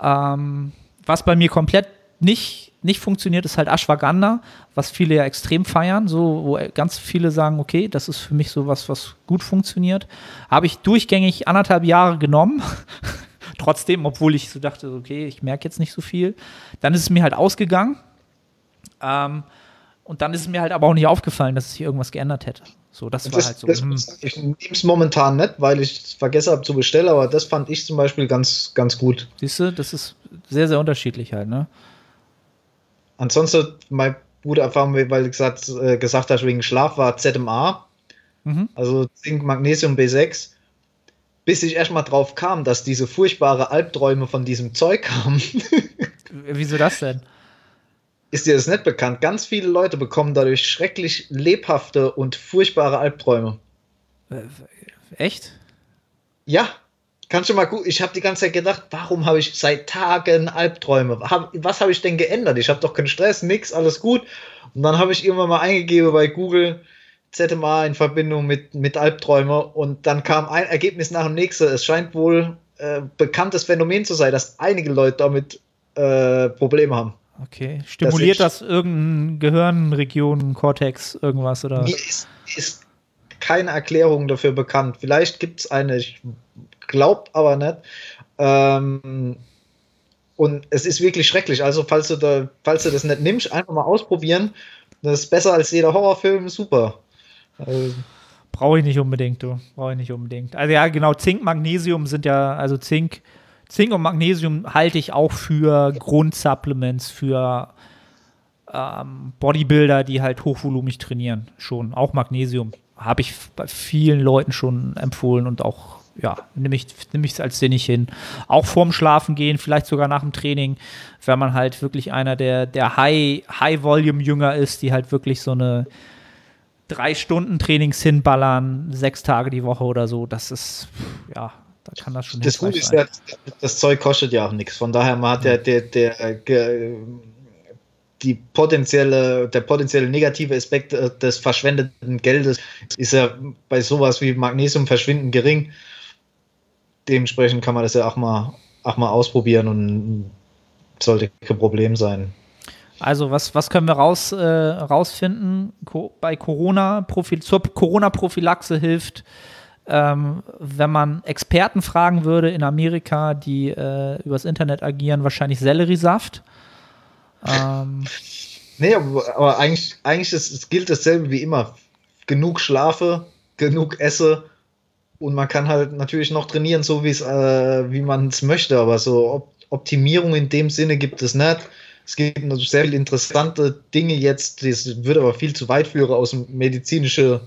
Ähm, was bei mir komplett nicht, nicht funktioniert, ist halt Ashwagandha, was viele ja extrem feiern, so wo ganz viele sagen, okay, das ist für mich so was, was gut funktioniert. Habe ich durchgängig anderthalb Jahre genommen. Trotzdem, obwohl ich so dachte, okay, ich merke jetzt nicht so viel. Dann ist es mir halt ausgegangen. Ähm, und dann ist es mir halt aber auch nicht aufgefallen, dass sich irgendwas geändert hätte. So, das war Das, halt so. das, hm. Ich nehme es momentan nicht, weil ich es vergessen habe zu bestellen, aber das fand ich zum Beispiel ganz, ganz gut. Siehst du, das ist sehr, sehr unterschiedlich halt, ne? Ansonsten, mein gute Erfahrung, weil du gesagt, äh, gesagt hast, wegen Schlaf war ZMA, Mhm. also Zink, Magnesium, B6, bis ich erstmal drauf kam, dass diese furchtbare Albträume von diesem Zeug kamen. Wieso das denn? Ist dir das nicht bekannt? Ganz viele Leute bekommen dadurch schrecklich lebhafte und furchtbare Albträume. Echt? Ja, kannst du mal gucken. Ich habe die ganze Zeit gedacht, warum habe ich seit Tagen Albträume? Was habe ich denn geändert? Ich habe doch keinen Stress, nix, alles gut. Und dann habe ich irgendwann mal eingegeben bei Google ZMA in Verbindung mit, mit Albträume und dann kam ein Ergebnis nach dem nächsten. Es scheint wohl äh, bekanntes Phänomen zu sein, dass einige Leute damit äh, Probleme haben. Okay. Stimuliert Das das, irgendein Gehirnregion, Cortex, irgendwas oder? Mir ist, ist keine Erklärung dafür bekannt. Vielleicht gibt es eine, ich glaube aber nicht. Ähm, und es ist wirklich schrecklich. Also, falls du, da, falls du das nicht nimmst, einfach mal ausprobieren. Das ist besser als jeder Horrorfilm, super. Also, Brauche ich nicht unbedingt, du. Brauche ich nicht unbedingt. Also ja, genau, Zink, Magnesium sind ja, also Zink, Zink und Magnesium halte ich auch für Grundsupplements für ähm, Bodybuilder, die halt hochvolumig trainieren. Schon. Auch Magnesium. Habe ich bei vielen Leuten schon empfohlen und auch, ja, nehme ich es nehm als sinnig hin. Auch vorm Schlafen gehen, vielleicht sogar nach dem Training, wenn man halt wirklich einer der, der High- High-Volume-Jünger ist, die halt wirklich so eine drei Stunden Trainings hinballern, sechs Tage die Woche oder so, das ist, ja, da kann das schon das Gute ist ja, das Zeug kostet ja auch nichts. Von daher, man hat ja der, der, der, die potenzielle, der potenzielle negative Aspekt äh, des verschwendeten Geldes ist ja bei sowas wie Magnesium verschwinden gering. Dementsprechend kann man das ja auch mal, auch mal ausprobieren und sollte kein Problem sein. Also, was, was können wir raus, äh, rausfinden? Co bei Corona, -Prophy zur Corona-Prophylaxe hilft, ähm, wenn man Experten fragen würde in Amerika, die äh, übers Internet agieren, wahrscheinlich Selleriesaft. Ähm, Nee, aber, aber eigentlich, eigentlich ist, gilt dasselbe wie immer. Genug schlafe, genug esse und man kann halt natürlich noch trainieren, so wie es, äh, wie man es möchte, aber so Op Optimierung in dem Sinne gibt es nicht. Es gibt noch sehr viele interessante Dinge jetzt, das würde aber viel zu weit führen aus dem medizinische,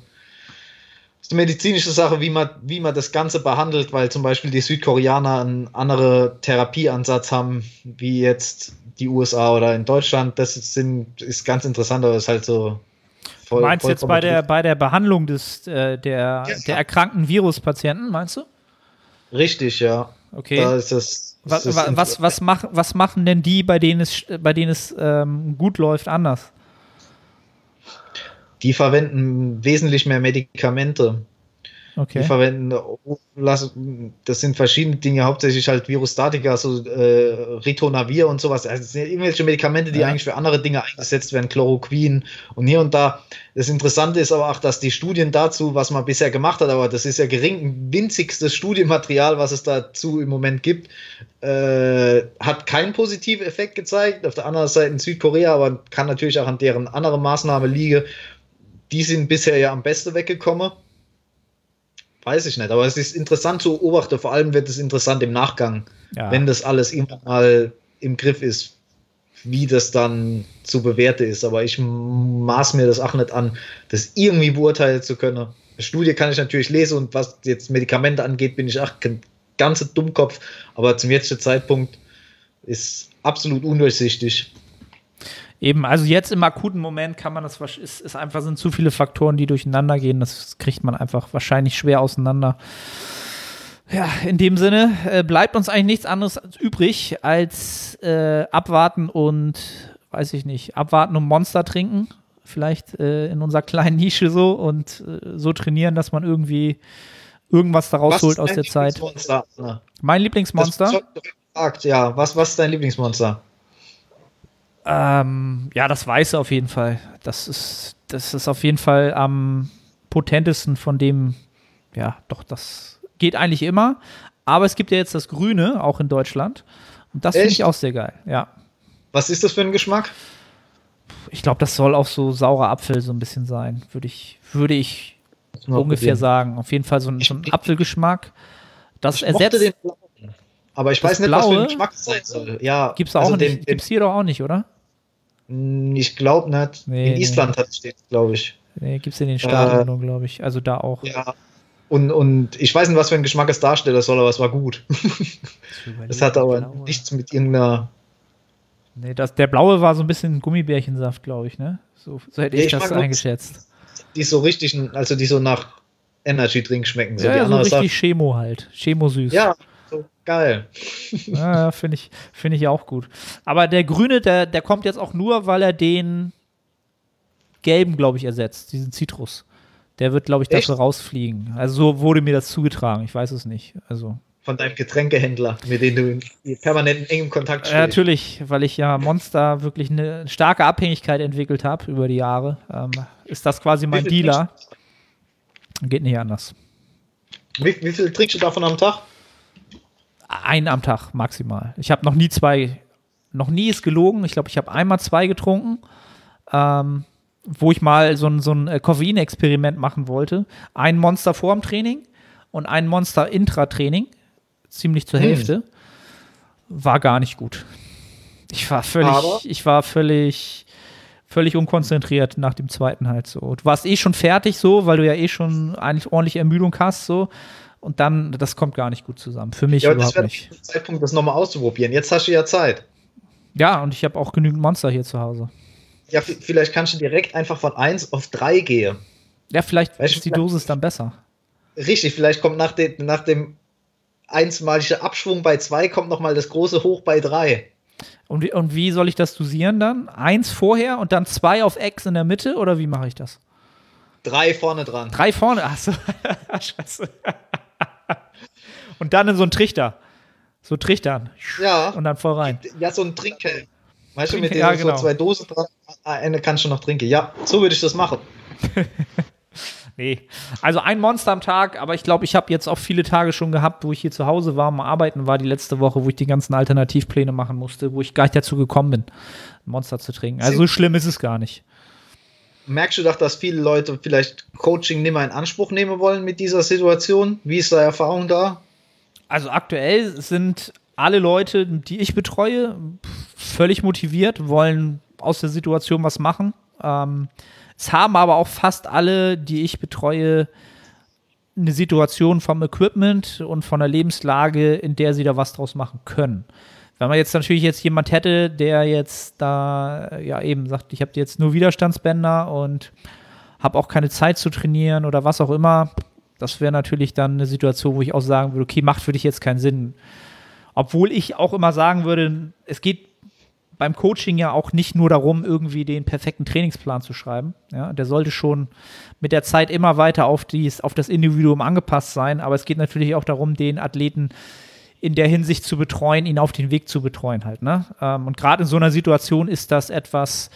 aus der medizinische Sache, wie man, wie man das Ganze behandelt, weil zum Beispiel die Südkoreaner einen anderen Therapieansatz haben, wie jetzt die USA oder in Deutschland. Das ist, sind, ist ganz interessant, aber es ist halt so. Voll, meinst du jetzt bei der, bei der Behandlung des, äh, der, ja. der erkrankten Viruspatienten, meinst du? Richtig, ja. Okay. Da ist das, was, was, was, was, mach, was machen denn die, bei denen es, bei denen es ähm, gut läuft, anders? Die verwenden wesentlich mehr Medikamente. Okay. Die verwenden, das sind verschiedene Dinge, hauptsächlich halt Virostatika, also äh, Ritonavir und sowas. Also das sind irgendwelche Medikamente, die ja. eigentlich für andere Dinge eingesetzt werden, Chloroquin und hier und da. Das Interessante ist aber auch, dass die Studien dazu, was man bisher gemacht hat, aber das ist ja gering, winzigstes Studienmaterial, was es dazu im Moment gibt, äh, hat keinen positiven Effekt gezeigt. Auf der anderen Seite in Südkorea, aber kann natürlich auch an deren andere Maßnahme liegen. Die sind bisher ja am besten weggekommen weiß ich nicht, aber es ist interessant zu beobachten. Vor allem wird es interessant im Nachgang, ja. wenn das alles immer mal im Griff ist, wie das dann zu bewerten ist. Aber ich maß mir das auch nicht an, das irgendwie beurteilen zu können. Eine Studie kann ich natürlich lesen und was jetzt Medikamente angeht, bin ich auch kein ganzer Dummkopf. Aber zum jetzigen Zeitpunkt ist absolut undurchsichtig. Eben, also jetzt im akuten Moment kann man das, ist, ist einfach, sind zu viele Faktoren, die durcheinander gehen. Das kriegt man einfach wahrscheinlich schwer auseinander. Ja, in dem Sinne äh, bleibt uns eigentlich nichts anderes übrig, als äh, abwarten und, weiß ich nicht, abwarten und Monster trinken. Vielleicht äh, in unserer kleinen Nische so und äh, so trainieren, dass man irgendwie irgendwas daraus was holt aus der Zeit. Mein Lieblingsmonster? ja, was, was ist dein Lieblingsmonster? Ähm, ja, das Weiße auf jeden Fall. Das ist, das ist auf jeden Fall am potentesten von dem, ja, doch, das geht eigentlich immer. Aber es gibt ja jetzt das Grüne, auch in Deutschland. Und das finde ich auch sehr geil, ja. Was ist das für ein Geschmack? Ich glaube, das soll auch so saurer Apfel so ein bisschen sein, würde ich, würde ich ungefähr probieren. sagen. Auf jeden Fall so ein, so ein Apfelgeschmack. Das ich ersetzt. Den blauen, aber ich weiß nicht, Blaue, was für ein Geschmack es sein soll. Ja, gibt's auch also nicht. Den, gibt's hier doch auch nicht, oder? Ich glaube nicht. Nee, in Island hat es steht, glaube ich. Nee, gibt es in den Staaten äh, glaube ich. Also da auch. Ja. Und, und ich weiß nicht, was für ein Geschmack es darstellen soll, aber es war gut. das hat aber blaue. nichts mit irgendeiner. Nee, das, der blaue war so ein bisschen Gummibärchensaft, glaube ich, ne? So, so hätte ich, ich das eingeschätzt. Die so richtig, also die so nach Energy Drink schmecken. So ja, die ja, so richtig Saft. Chemo halt. Chemo süß. Ja, geil. Ja, finde ich, find ich auch gut. Aber der Grüne, der, der kommt jetzt auch nur, weil er den gelben, glaube ich, ersetzt, diesen Zitrus. Der wird, glaube ich, dafür Echt? rausfliegen. Also so wurde mir das zugetragen. Ich weiß es nicht. Also von deinem Getränkehändler, mit dem du in permanent engem Kontakt stehst. Ja, natürlich, weil ich ja Monster wirklich eine starke Abhängigkeit entwickelt habe über die Jahre. Ähm, ist das quasi mein Dealer. Geht nicht anders. Wie, wie viel trinkst du davon am Tag? Einen am Tag maximal. Ich habe noch nie zwei, noch nie ist gelogen. Ich glaube, ich habe einmal zwei getrunken, ähm, wo ich mal so ein, so ein äh, Koffein-Experiment machen wollte. Ein Monster vor dem Training und ein Monster intra-Training, ziemlich zur hm. Hälfte. War gar nicht gut. Ich war völlig, Aber? ich war völlig, völlig unkonzentriert nach dem zweiten halt so. Du warst eh schon fertig so, weil du ja eh schon eigentlich ordentlich Ermüdung hast so und dann, das kommt gar nicht gut zusammen. Für mich ja, überhaupt das nicht. Der Zeitpunkt, das nochmal auszuprobieren. Jetzt hast du ja Zeit. Ja, und ich habe auch genügend Monster hier zu Hause. Ja, vielleicht kannst du direkt einfach von 1 auf 3 gehen. Ja, vielleicht weißt ist die Dosis dann besser. Richtig, vielleicht kommt nach, de, nach dem einmaligen Abschwung bei 2 kommt nochmal das große Hoch bei 3. Und wie, und wie soll ich das dosieren dann? Eins vorher und dann zwei auf X in der Mitte oder wie mache ich das? Drei vorne dran. Drei vorne? Achso. Scheiße. Und dann in so einen Trichter. So Trichtern. Ja. Und dann voll rein. Ja, so ein Trinkhelm. Weißt du, mit dem ja, genau. so zwei Dosen dran, eine kannst du noch trinken. Ja, so würde ich das machen. nee. Also ein Monster am Tag, aber ich glaube, ich habe jetzt auch viele Tage schon gehabt, wo ich hier zu Hause war, mal arbeiten war die letzte Woche, wo ich die ganzen Alternativpläne machen musste, wo ich gar nicht dazu gekommen bin, ein Monster zu trinken. Also so schlimm ist es gar nicht. Merkst du doch, dass viele Leute vielleicht Coaching nicht mehr in Anspruch nehmen wollen mit dieser Situation? Wie ist deine Erfahrung da? Also aktuell sind alle Leute, die ich betreue, völlig motiviert, wollen aus der Situation was machen. Ähm, es haben aber auch fast alle, die ich betreue, eine Situation vom Equipment und von der Lebenslage, in der sie da was draus machen können. Wenn man jetzt natürlich jetzt jemand hätte, der jetzt da ja eben sagt, ich habe jetzt nur Widerstandsbänder und habe auch keine Zeit zu trainieren oder was auch immer, das wäre natürlich dann eine Situation, wo ich auch sagen würde, okay, macht für dich jetzt keinen Sinn. Obwohl ich auch immer sagen würde, es geht beim Coaching ja auch nicht nur darum, irgendwie den perfekten Trainingsplan zu schreiben. Ja, der sollte schon mit der Zeit immer weiter auf, dies, auf das Individuum angepasst sein. Aber es geht natürlich auch darum, den Athleten in der Hinsicht zu betreuen, ihn auf den Weg zu betreuen halt. Ne? Ähm, und gerade in so einer Situation ist das etwas,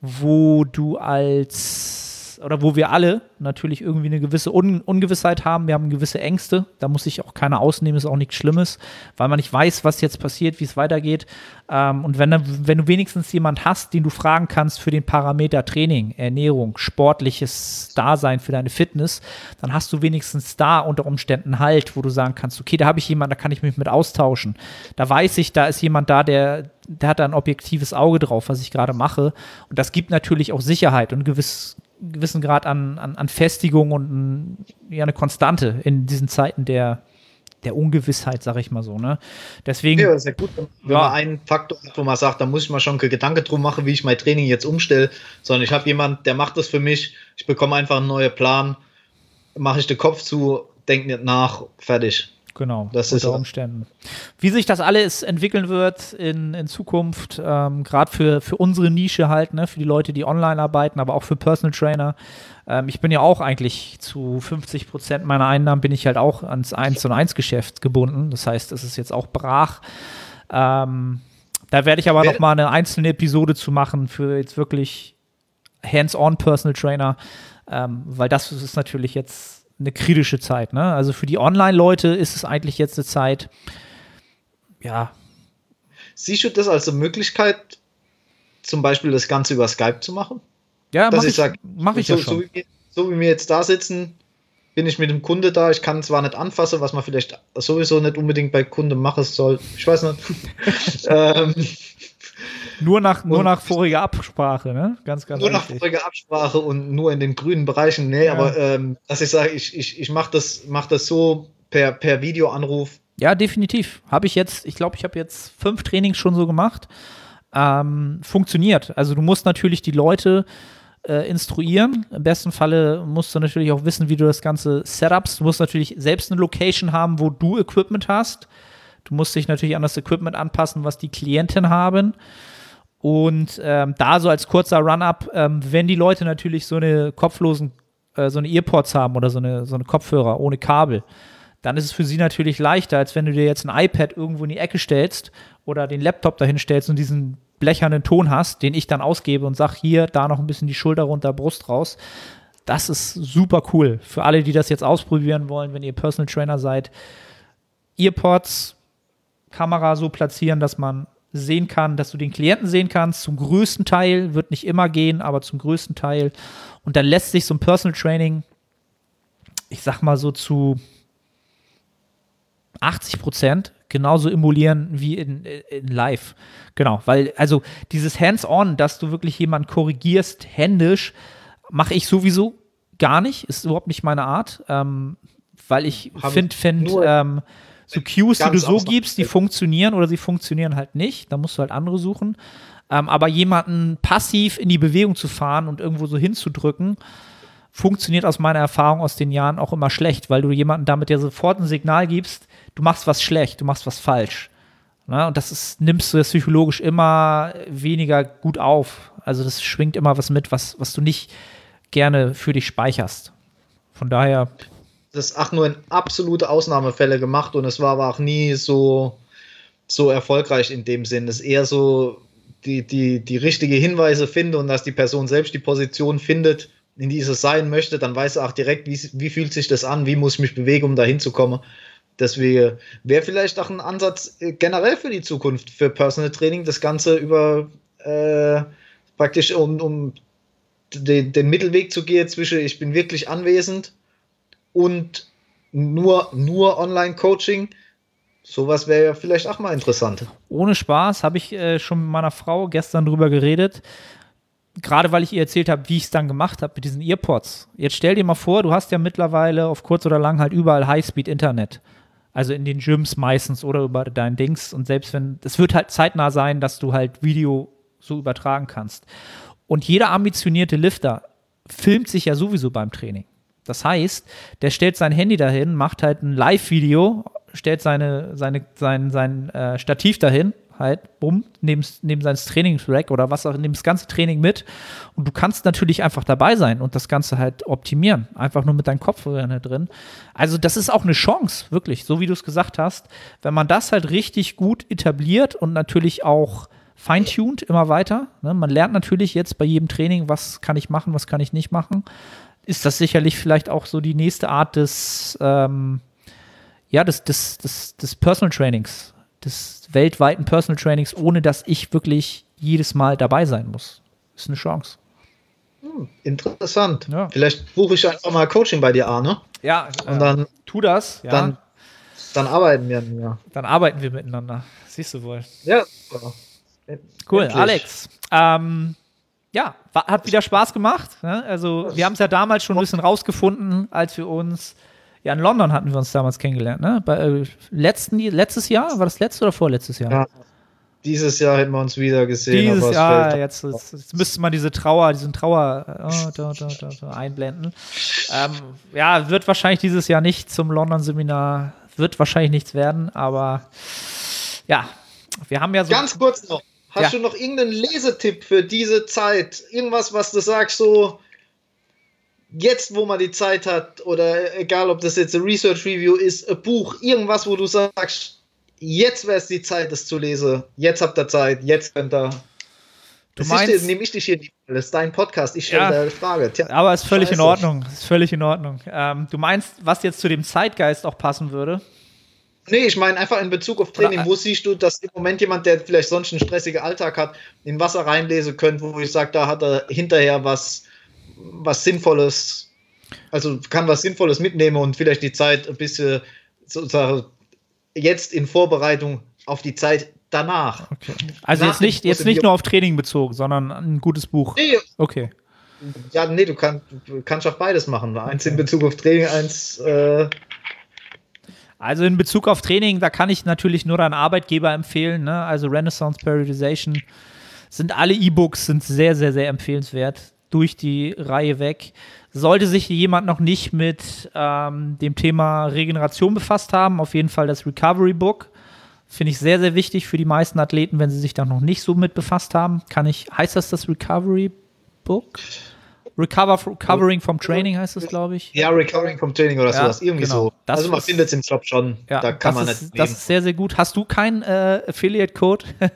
wo du als oder wo wir alle natürlich irgendwie eine gewisse Un Ungewissheit haben. Wir haben gewisse Ängste. Da muss sich auch keiner ausnehmen, ist auch nichts Schlimmes, weil man nicht weiß, was jetzt passiert, wie es weitergeht. Ähm, und wenn, wenn du wenigstens jemand hast, den du fragen kannst für den Parameter Training, Ernährung, sportliches Dasein für deine Fitness, dann hast du wenigstens da unter Umständen Halt, wo du sagen kannst, okay, da habe ich jemanden, da kann ich mich mit austauschen. Da weiß ich, da ist jemand da, der, der hat da ein objektives Auge drauf, was ich gerade mache. Und das gibt natürlich auch Sicherheit und gewiss, gewissen Grad an, an, an Festigung und ja, eine Konstante in diesen Zeiten der, der Ungewissheit, sag ich mal so. Ne? Deswegen. Ja, ist ja gut, wenn ja. man einen Faktor hat, wo man sagt, da muss ich mal schon Gedanken drum machen, wie ich mein Training jetzt umstelle, sondern ich habe jemanden, der macht das für mich, ich bekomme einfach einen neuen Plan, mache ich den Kopf zu, denke nicht nach, fertig. Genau, das unter ist Umständen. Wie sich das alles entwickeln wird in, in Zukunft, ähm, gerade für, für unsere Nische halt, ne, für die Leute, die online arbeiten, aber auch für Personal Trainer. Ähm, ich bin ja auch eigentlich zu 50 Prozent meiner Einnahmen bin ich halt auch ans 1 und 1 Geschäft gebunden. Das heißt, es ist jetzt auch brach. Ähm, da werde ich aber noch mal eine einzelne Episode zu machen für jetzt wirklich hands-on Personal Trainer, ähm, weil das ist natürlich jetzt eine kritische Zeit. Ne? Also für die Online-Leute ist es eigentlich jetzt eine Zeit, ja. Siehst du das als eine Möglichkeit, zum Beispiel das Ganze über Skype zu machen? Ja, dass ich, ich sage, mach ich so, ja schon. So wie, so wie wir jetzt da sitzen, bin ich mit dem Kunde da. Ich kann zwar nicht anfassen, was man vielleicht sowieso nicht unbedingt bei Kunden machen soll. Ich weiß nicht. ähm, nur nach, nur nach voriger Absprache, ne? Ganz, ganz Nur richtig. nach voriger Absprache und nur in den grünen Bereichen. Nee, ja. aber ähm, dass ich sage, ich, ich, ich mache das, mach das so per, per Videoanruf. Ja, definitiv. Habe ich jetzt, ich glaube, ich habe jetzt fünf Trainings schon so gemacht. Ähm, funktioniert. Also du musst natürlich die Leute äh, instruieren. Im besten Falle musst du natürlich auch wissen, wie du das Ganze setupst. Du musst natürlich selbst eine Location haben, wo du Equipment hast. Du musst dich natürlich an das Equipment anpassen, was die Klienten haben. Und ähm, da so als kurzer Run-up, ähm, wenn die Leute natürlich so eine kopflosen, äh, so eine Earpods haben oder so eine, so eine Kopfhörer ohne Kabel, dann ist es für sie natürlich leichter, als wenn du dir jetzt ein iPad irgendwo in die Ecke stellst oder den Laptop dahin stellst und diesen blechernen Ton hast, den ich dann ausgebe und sag hier, da noch ein bisschen die Schulter runter, Brust raus. Das ist super cool. Für alle, die das jetzt ausprobieren wollen, wenn ihr Personal Trainer seid. Earpods, Kamera so platzieren, dass man sehen kann, dass du den Klienten sehen kannst. Zum größten Teil wird nicht immer gehen, aber zum größten Teil. Und dann lässt sich so ein Personal Training, ich sag mal so zu 80 Prozent genauso emulieren wie in, in live. Genau, weil also dieses Hands-on, dass du wirklich jemanden korrigierst händisch, mache ich sowieso gar nicht, ist überhaupt nicht meine Art, ähm, weil ich finde, find, ähm, so Cues, die du so gibst, die funktionieren oder sie funktionieren halt nicht. Da musst du halt andere suchen. Ähm, aber jemanden passiv in die Bewegung zu fahren und irgendwo so hinzudrücken, funktioniert aus meiner Erfahrung aus den Jahren auch immer schlecht, weil du jemanden damit ja sofort ein Signal gibst, du machst was schlecht, du machst was falsch. Na, ne? und das ist, nimmst du psychologisch immer weniger gut auf. Also das schwingt immer was mit, was, was du nicht gerne für dich speicherst. Von daher das auch nur in absolute Ausnahmefälle gemacht und es war aber auch nie so, so erfolgreich in dem Sinn. Es ist eher so die, die, die richtige Hinweise finde und dass die Person selbst die Position findet, in dieses sein möchte, dann weiß er auch direkt, wie, wie fühlt sich das an, wie muss ich mich bewegen, um da hinzukommen. Deswegen wäre vielleicht auch ein Ansatz äh, generell für die Zukunft, für Personal Training, das Ganze über äh, praktisch um, um den, den Mittelweg zu gehen zwischen ich bin wirklich anwesend und nur, nur Online-Coaching. Sowas wäre ja vielleicht auch mal interessant. Ohne Spaß habe ich äh, schon mit meiner Frau gestern drüber geredet. Gerade weil ich ihr erzählt habe, wie ich es dann gemacht habe mit diesen Earpods. Jetzt stell dir mal vor, du hast ja mittlerweile auf kurz oder lang halt überall Highspeed-Internet. Also in den Gyms meistens oder über dein Dings. Und selbst wenn, es wird halt zeitnah sein, dass du halt Video so übertragen kannst. Und jeder ambitionierte Lifter filmt sich ja sowieso beim Training. Das heißt, der stellt sein Handy dahin, macht halt ein Live-Video, stellt seine, seine, sein, sein äh, Stativ dahin, halt, bumm, neben, neben seines Trainingsrack oder was auch, neben das ganze Training mit. Und du kannst natürlich einfach dabei sein und das Ganze halt optimieren. Einfach nur mit deinem Kopfhörer drin. Also, das ist auch eine Chance, wirklich, so wie du es gesagt hast. Wenn man das halt richtig gut etabliert und natürlich auch feintuned immer weiter. Ne? Man lernt natürlich jetzt bei jedem Training, was kann ich machen, was kann ich nicht machen. Ist das sicherlich vielleicht auch so die nächste Art des, ähm, ja, des, des, des, des Personal Trainings, des weltweiten Personal Trainings, ohne dass ich wirklich jedes Mal dabei sein muss. Ist eine Chance. Hm, interessant. Ja. Vielleicht buche ich einfach mal Coaching bei dir, Arne. Ja, und dann äh, tu das. Ja. Dann, dann arbeiten wir. Ja. Dann arbeiten wir miteinander. Siehst du wohl. Ja. Cool, Endlich. Alex. Ähm, ja, hat wieder Spaß gemacht. Ne? Also, wir haben es ja damals schon ein bisschen rausgefunden, als wir uns, ja, in London hatten wir uns damals kennengelernt, ne? Bei, äh, letzten, letztes Jahr? War das letztes oder vorletztes Jahr? Ja, dieses Jahr hätten wir uns wieder gesehen. Dieses Jahr, jetzt, jetzt, jetzt, müsste man diese Trauer, diesen Trauer oh, da, da, da, einblenden. Ähm, ja, wird wahrscheinlich dieses Jahr nicht zum London-Seminar, wird wahrscheinlich nichts werden, aber ja, wir haben ja so. Ganz kurz noch. Hast ja. du noch irgendeinen Lesetipp für diese Zeit? Irgendwas, was du sagst, so jetzt, wo man die Zeit hat, oder egal, ob das jetzt ein Research Review ist, ein Buch, irgendwas, wo du sagst, jetzt wäre es die Zeit, das zu lesen. Jetzt habt ihr Zeit, jetzt könnt ihr. Du das meinst, nehme ich dich hier nicht. Das ist dein Podcast. Ich stelle ja, eine Frage. Tja, aber ist völlig in Ordnung. Ist völlig in Ordnung. Ähm, du meinst, was jetzt zu dem Zeitgeist auch passen würde? Nee, ich meine einfach in Bezug auf Training. Wo siehst du, dass im Moment jemand, der vielleicht sonst einen stressigen Alltag hat, in Wasser reinlesen könnte, wo ich sage, da hat er hinterher was, was Sinnvolles, also kann was Sinnvolles mitnehmen und vielleicht die Zeit ein bisschen sozusagen jetzt in Vorbereitung auf die Zeit danach. Okay. Also Nach jetzt nicht, jetzt nicht nur auf Training bezogen, sondern ein gutes Buch. Nee. Okay. Ja, nee, du, kann, du kannst auch beides machen. Eins okay. in Bezug auf Training, eins äh, also in Bezug auf Training, da kann ich natürlich nur einen Arbeitgeber empfehlen. Ne? Also Renaissance Periodization sind alle E-Books sind sehr, sehr, sehr empfehlenswert durch die Reihe weg. Sollte sich jemand noch nicht mit ähm, dem Thema Regeneration befasst haben, auf jeden Fall das Recovery Book. Finde ich sehr, sehr wichtig für die meisten Athleten, wenn sie sich da noch nicht so mit befasst haben. Kann ich, heißt das das Recovery Book? Recover, Recovering from Training heißt es, glaube ich. Ja, Recovering from Training oder ja, sowas. Irgendwie genau. so. Das also man findet es im Shop schon. Ja, da kann man ist, nicht. Das ist sehr, sehr gut. Hast du keinen äh, Affiliate-Code?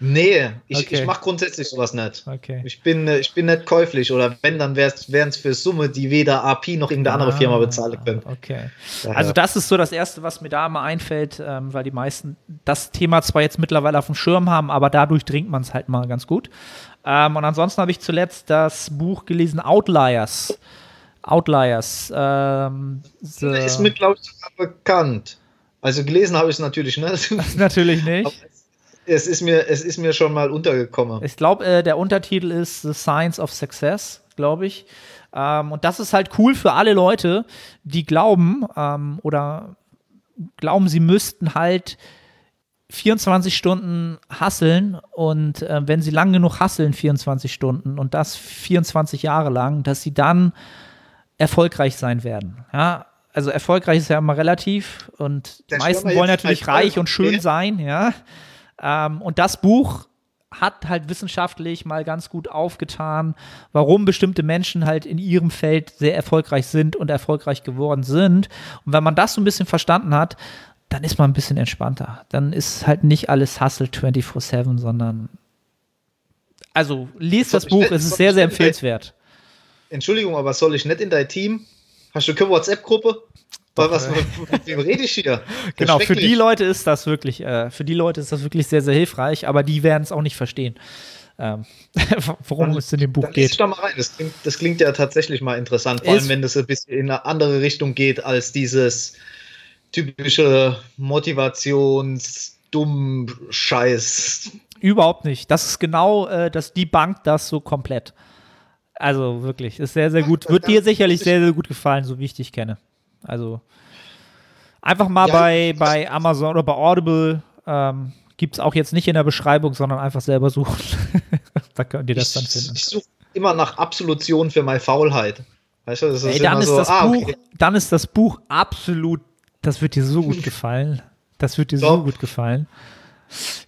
nee, ich, okay. ich mache grundsätzlich sowas nicht. Okay. Ich bin, äh, ich bin nicht käuflich oder wenn, dann wären es für Summe, die weder AP noch irgendeine andere Firma ah, bezahlen können. Okay. Daher. Also das ist so das Erste, was mir da mal einfällt, ähm, weil die meisten das Thema zwar jetzt mittlerweile auf dem Schirm haben, aber dadurch dringt man es halt mal ganz gut. Ähm, und ansonsten habe ich zuletzt das Buch gelesen, Outliers. Outliers. Ähm, ist mir, glaube ich, bekannt. Also gelesen habe ich es natürlich nicht. natürlich nicht. Es ist, mir, es ist mir schon mal untergekommen. Ich glaube, äh, der Untertitel ist The Science of Success, glaube ich. Ähm, und das ist halt cool für alle Leute, die glauben ähm, oder glauben, sie müssten halt 24 Stunden hasseln und äh, wenn sie lang genug hasseln, 24 Stunden und das 24 Jahre lang, dass sie dann erfolgreich sein werden. Ja, also erfolgreich ist ja immer relativ und die meisten wollen natürlich reich und schön sein, ja. Ähm, und das Buch hat halt wissenschaftlich mal ganz gut aufgetan, warum bestimmte Menschen halt in ihrem Feld sehr erfolgreich sind und erfolgreich geworden sind. Und wenn man das so ein bisschen verstanden hat, dann ist man ein bisschen entspannter. Dann ist halt nicht alles Hustle 24-7, sondern also liest das Buch, es ist sehr, sehr empfehlenswert. Entschuldigung, aber soll ich nicht in dein Team? Hast du keine WhatsApp-Gruppe? Was, mit wem rede ich hier? Genau, für die Leute ist das wirklich, äh, für die Leute ist das wirklich sehr, sehr hilfreich, aber die werden es auch nicht verstehen, ähm, worum es in dem Buch Dann lese ich geht. da mal rein. Das klingt, das klingt ja tatsächlich mal interessant, vor Ist- allem wenn das ein bisschen in eine andere Richtung geht als dieses typische Motivations-Dumm-Scheiß. Überhaupt nicht. Das ist genau, äh, das, die Bank das so komplett. Also wirklich, ist sehr, sehr gut. Wird dir sicherlich sehr, sehr gut gefallen, so wie ich dich kenne. Also einfach mal Ja, bei, bei Amazon oder bei Audible ähm, gibt es auch jetzt nicht in der Beschreibung, sondern einfach selber suchen. da könnt ihr das dann finden. ich suche immer nach Absolution für meine Faulheit. Weißt du, das ist Ey, dann ist so, das ah, Buch, okay. dann ist das Buch absolut, das wird dir so gut gefallen. Das wird dir so Top. gut gefallen.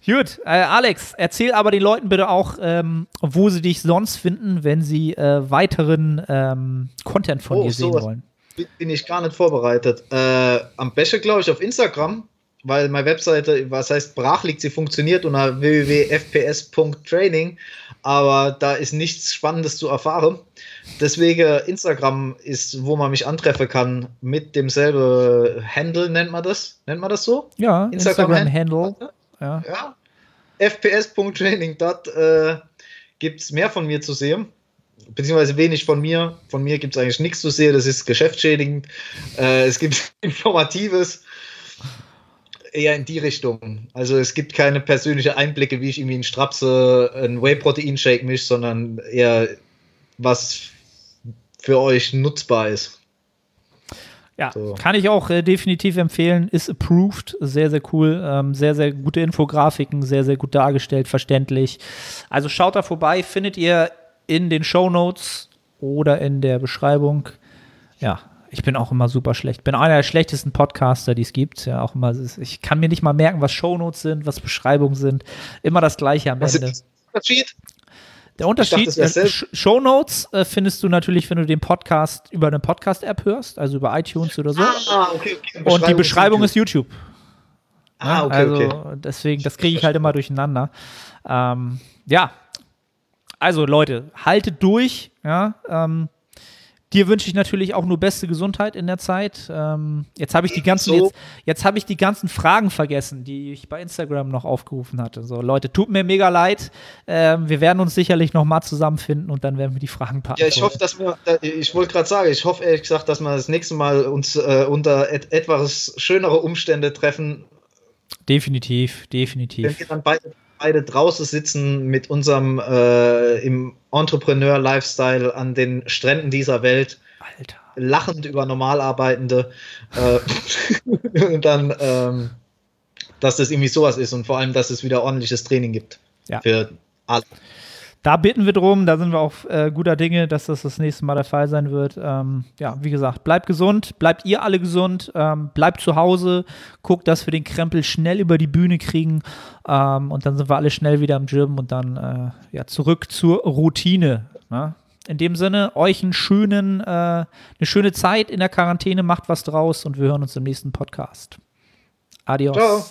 Gut, äh, Alex, erzähl aber den Leuten bitte auch, ähm, wo sie dich sonst finden, wenn sie äh, weiteren ähm, Content von Oh, dir sehen wollen. bin- bin ich gar nicht vorbereitet. Äh, am besten, glaube ich, auf Instagram, weil meine Webseite, was heißt brach liegt, sie funktioniert unter www.fps.training, aber da ist nichts Spannendes zu erfahren. Deswegen Instagram ist, wo man mich antreffen kann, mit demselben Handle, nennt man das? Nennt man das so? Ja, Instagram- Instagram-Handle. Ja. Ja. fps.training, dort äh, gibt es mehr von mir zu sehen. Beziehungsweise wenig von mir. Von mir gibt es eigentlich nichts zu sehen. Das ist geschäftsschädigend. Äh, es gibt Informatives. Eher in die Richtung. Also es gibt keine persönlichen Einblicke, wie ich irgendwie in Strapse ein Whey-Protein-Shake mische, sondern eher was für euch nutzbar ist. Ja, So. kann ich auch äh, definitiv empfehlen. Ist approved. Sehr, sehr cool. Ähm, sehr, sehr gute Infografiken, sehr, sehr gut dargestellt, verständlich. Also schaut da vorbei, findet ihr in den Show Notes oder in der Beschreibung. Ja, ich bin auch immer super schlecht. Bin einer der schlechtesten Podcaster, die es gibt. Ja, auch immer. Ich kann mir nicht mal merken, was Shownotes sind, was Beschreibungen sind. Immer das Gleiche am Was Ende. ist der Unterschied? Der Unterschied, wär's äh, Shownotes äh, findest du natürlich, wenn du den Podcast über eine Podcast-App hörst, also über iTunes oder so. Ah, okay, okay. Und die Beschreibung ist YouTube. Ah, okay, also okay. deswegen, das kriege ich halt immer durcheinander. Ähm, ja, also Leute, haltet durch. Ja, ähm, dir wünsche ich natürlich auch nur beste Gesundheit in der Zeit. Ähm, jetzt habe ich die ganzen, So. jetzt, jetzt habe ich die ganzen Fragen vergessen, die ich bei Instagram noch aufgerufen hatte. So Leute, tut mir mega leid. Ähm, wir werden uns sicherlich noch mal zusammenfinden und dann werden wir die Fragen beantworten. Ja, ich hoffe, dass wir, ich wollte gerade sagen, ich hoffe ehrlich gesagt, dass wir das nächste Mal uns äh, unter et etwas schönere Umstände treffen, definitiv, wenn definitiv. wir dann beide, beide draußen sitzen mit unserem äh, im Entrepreneur-Lifestyle an den Stränden dieser Welt, Alter. lachend über Normalarbeitende äh, und dann, ähm, dass das irgendwie sowas ist und vor allem, dass es wieder ordentliches Training gibt Ja. für alle. Da bitten wir drum, da sind wir auch äh, guter Dinge, dass das das nächste Mal der Fall sein wird. Ähm, ja, wie gesagt, bleibt gesund, bleibt ihr alle gesund, ähm, bleibt zu Hause, guckt, dass wir den Krempel schnell über die Bühne kriegen ähm, und dann sind wir alle schnell wieder im Gym und dann äh, ja, zurück zur Routine. Ne? In dem Sinne, euch einen schönen, äh, eine schöne Zeit in der Quarantäne, macht was draus und wir hören uns im nächsten Podcast. Adios. Ciao.